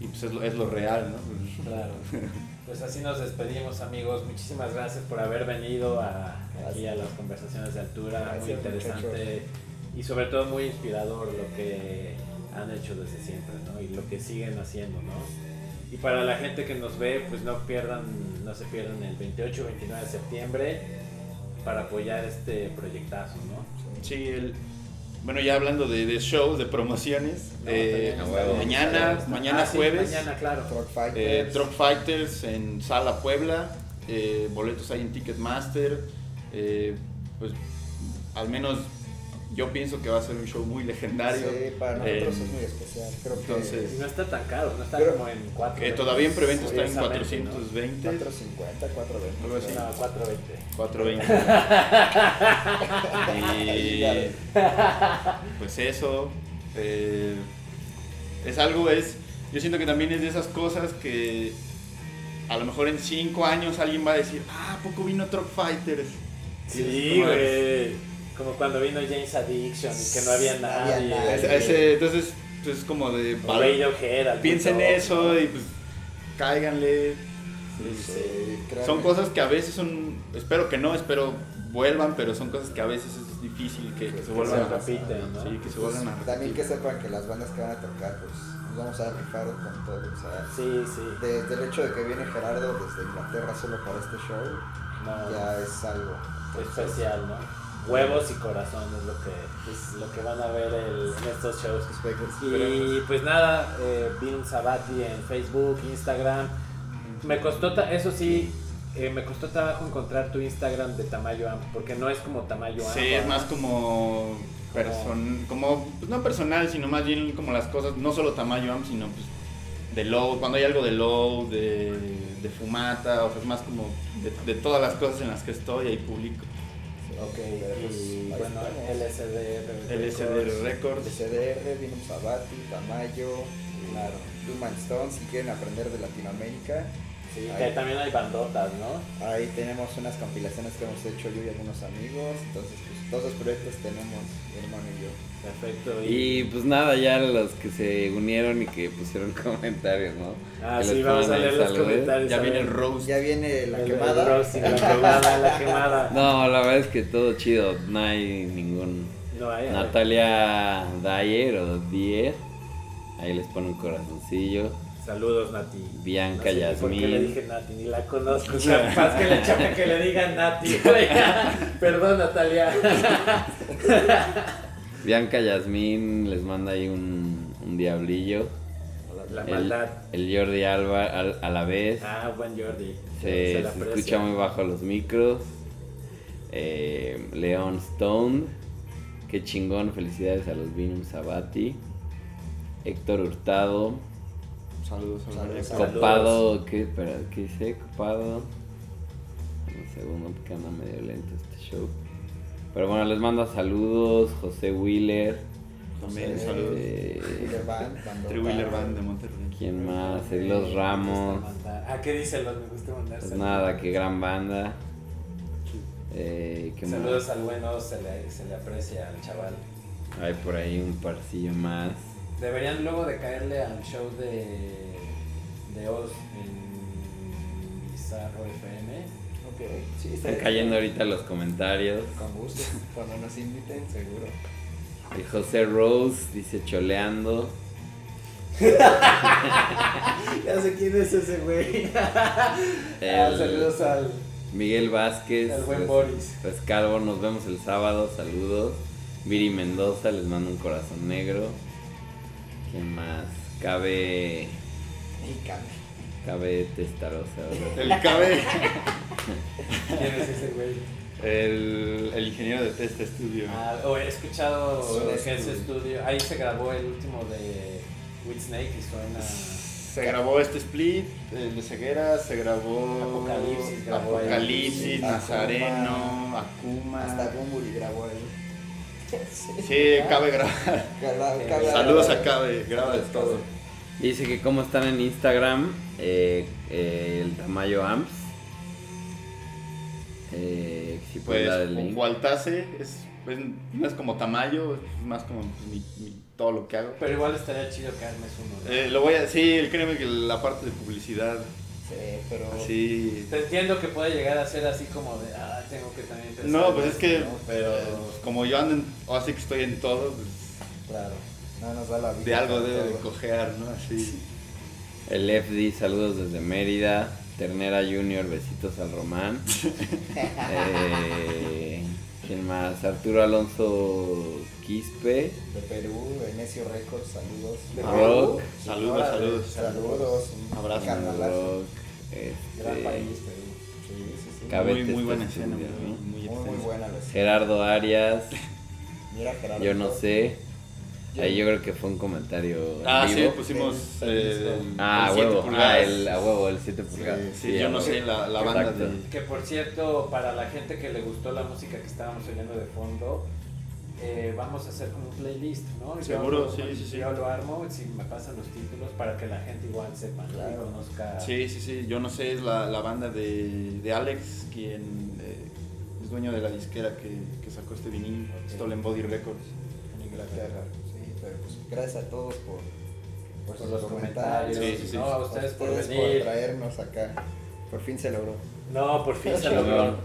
Y pues es lo, es lo real, ¿no? Claro. <laughs> Pues así nos despedimos amigos. Muchísimas gracias por haber venido a, aquí a las conversaciones de altura. muy interesante y sobre todo muy inspirador lo que han hecho desde siempre ¿no? y lo que siguen haciendo. ¿no? Y para la gente que nos ve, pues no pierdan, no se pierdan el 28 29 de septiembre para apoyar este proyectazo. ¿no? Sí, el, bueno, ya hablando de, de shows, de promociones, No, eh, mañana, está- mañana Ah, sí, jueves, mañana, claro. Truck eh, Fighters. Truck Fighters en Sala Puebla, eh, boletos hay en Ticketmaster, eh, pues al menos yo pienso que va a ser un show muy legendario. Sí, para nosotros Eh, es muy especial. Creo que entonces- Y no está tan caro, no está Pero- como en 4. que todavía en preventa está en Curiosamente, ¿no? 420. 450, 420. Algo así. No, 420. 420. <laughs> y pues eso. eh, es algo, es. Yo siento que también es de esas cosas que a lo mejor en 5 años alguien va a decir, ah, ¿a poco vino Truck Fighters? Sí, güey. Como cuando vino James Addiction y que no había había nadie. ese- entonces, pues es como de. Radiohead, Piensen punto, eso ¿no? y pues cáiganle. Sí, sí. créanme. Son cosas que a veces son. Espero que no, espero vuelvan, pero son cosas que a veces es difícil que, que se Que vuelvan se a repiten, ¿no? Sí, que se Pues, vuelvan a repetir. También que sepan que las bandas que van a tocar, pues nos vamos a rifar con todo. O sea, Sí, sí. desde el hecho de que viene Gerardo desde Inglaterra solo para este show, No, ya es algo. especial, ¿no? Huevos y corazón es lo que, es lo que van a ver el- en estos shows. Y pues nada, eh, Vin Sabati en Facebook, Instagram. Me costó, ta- eso sí, eh, me costó trabajo encontrar tu Instagram de Tamayo Amp, porque no es como Tamayo Amp. Sí, es más como person, como pues no personal, sino más bien como las cosas, no solo tamaño AM, sino pues de low, cuando hay algo de low, de, de fumata, o sea, es más como de, de todas las cosas en las que estoy, ahí publico. Ok, y bueno, estamos. LSD, LSD Records. CDR, Vinum Sabati, Tamayo, Claro. Human Stone, si quieren aprender de Latinoamérica. Sí, Ahí. que también hay bandotas, ¿no? Ahí tenemos unas compilaciones que hemos hecho yo y algunos amigos. Entonces, pues todos los proyectos tenemos mi hermano y yo. Perfecto. Y pues nada, ya los que se unieron y que pusieron <laughs> comentarios, ¿no? Ah, Que sí, vamos a leer los comentarios. Ya viene el roast. Ya viene la El- el quemada. roasting, la quemada, la quemada. <laughs> No, la verdad es que todo chido, no hay ningún... No hay. Natalia Dyer o Dier, ahí les pone un corazoncillo. Saludos, Nati. Bianca No sé ni ¿Por qué le dije Nati? Ni la conozco. O sea, más que le chape que le digan Nati. <laughs> Perdón, Natalia. Bianca Yasmín les manda ahí un, un diablillo. La maldad. el Jordi Alba al- a la vez. Ah, buen Jordi. Se, se aprecia. escucha muy bajo los micros. Eh, Leon Stone. Qué chingón. Felicidades a los Vinum Sabati. Héctor Hurtado. Saludos, Saludos. Copado. ¿Qué, espera, ¿qué dice? Copado. Un segundo porque anda medio lento este show. Pero bueno, les mando saludos. José Wheeler. También José, saludos. eh, Wheeler Band. Three Wheeler Band de Monterrey. ¿Quién más? Los Ramos. Ah, ¿qué dice? Los me gusta mandar Pues saludos. nada, qué gran banda. Eh, ¿qué más? Saludos al bueno, se le, se le aprecia al chaval. Hay por ahí un parcillo más. Deberían luego de caerle al show de, de Oz en Bizarro FM. Ok, sí, Están está cayendo ahorita los comentarios. Con gusto, cuando nos inviten, seguro. El José Rose dice choleando. <laughs> Ya sé quién es ese güey. <laughs> Ah, El- saludos al, Miguel Vázquez. al buen Res- Boris. Rescalvo, nos vemos el sábado, saludos. Viri Mendoza, les mando un corazón negro. ¿Quién más? Cabe. Cambia. Cabe Testarosa. ¿verdad? El cabe, ¿Quién es ese güey? el, el ingeniero de Test Studio. Ah, o he escuchado estudio. estudio. Ahí se grabó el último de With Snake y suena. Se grabó este split, el de ceguera, se grabó Apocalipsis grabó. Apocalipsis. Nazareno, Akuma. Hasta Bumburi grabó ahí. Sí, cabe grabar. <laughs> Graba- Saludos a Cabe, graba de todo. Dice que cómo están en Instagram, eh, eh, el Tamayo Amps. Eh, si puedes Pues dar el link. Waltase es, es- no es como Tamayo, es más como mi- mi- todo lo que hago. Pero igual estaría chido que armes uno. ¿no? Eh, lo voy a, sí, créeme que la parte de publicidad, Sí, pero. sí. Te entiendo que puede llegar a ser así como de, ah, tengo que también pensar. No, pues es que. Pero, eh, como yo ando en, o así que estoy en todo, pues, claro. No nos da la vida. de algo debe de cojear, ¿no? Así. El FD, saludos desde Mérida. Ternera Junior, besitos al Román. <laughs> Eh, ¿Quién más? Arturo Alonso Quispe. De Perú, Venecio Records, saludos. De Rock. Perú. Saludos, saludos. Saludos. un Abrazo. Este, Gran país, Perú. Sí, sí, sí. Muy, muy buena escena, muy, ¿no? muy Muy, buena la escena. Gerardo Arias. <laughs> Mira, Gerardo. Yo no sé. Ahí yo creo que fue un comentario. en Ah, sí, vivo. pusimos El- eh, Ah, el huevo. Ah, el, a huevo, el 7 pulgadas. Sí, yo a no huevo. sé, la, la banda de... Que por cierto, para la gente que le gustó la música que estábamos oyendo de fondo, eh, vamos a hacer como un playlist, ¿no? Yo Seguro, lo- sí, sí, sí. Yo lo armo, si me pasan los títulos para que la gente igual sepa, y conozca. Sí, sí, sí, yo no sé, es la, la banda de, de Alex, quien eh, es dueño de la disquera que, que sacó este vinil, Stolen Body Records. En Inglaterra. Sí, pero pues gracias a todos por, por, Por sus los comentarios, Sí, sí, sí. no, a ustedes por ustedes venir. traernos acá. Por fin se logró. No, por fin se <laughs> logró.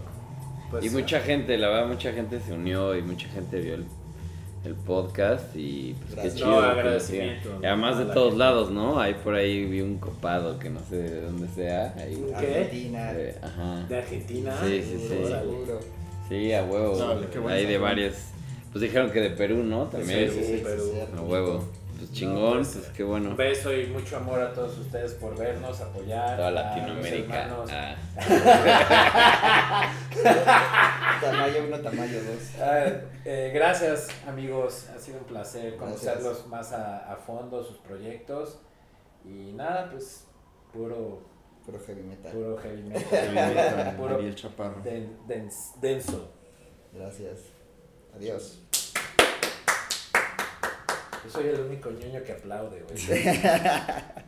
Pues, y mucha gente, la verdad, mucha gente se unió y mucha gente vio el, el podcast y pues Gracias. qué No, chido. lo agradecimiento. Y además de la todos gente. lados, ¿no? Hay por ahí vi un copado que no sé de dónde sea. Ahí, ¿Qué? Argentina. eh, ajá. ¿De Argentina? Sí, sí, sí. Seguro. Sí, a huevo. Buen Hay de varios. Pues dijeron que de Perú, ¿no? También. Sí, sí, sí. Perú. A huevo. Pues chingón, pues, pues qué bueno. Un beso y mucho amor a todos ustedes por vernos, apoyar. Toda a los Latinoamérica. hermanos. Ah. <laughs> Tamayo 1, tamaño 2. Ah, eh, gracias amigos, ha sido un placer Gracias. conocerlos más a, a fondo, sus proyectos y nada, pues puro, Puro heavy metal. puro heavy metal, puro Ariel Chaparro. den- dens- denso. Gracias. Adiós. Soy el único ñoño que aplaude, güey. <laughs>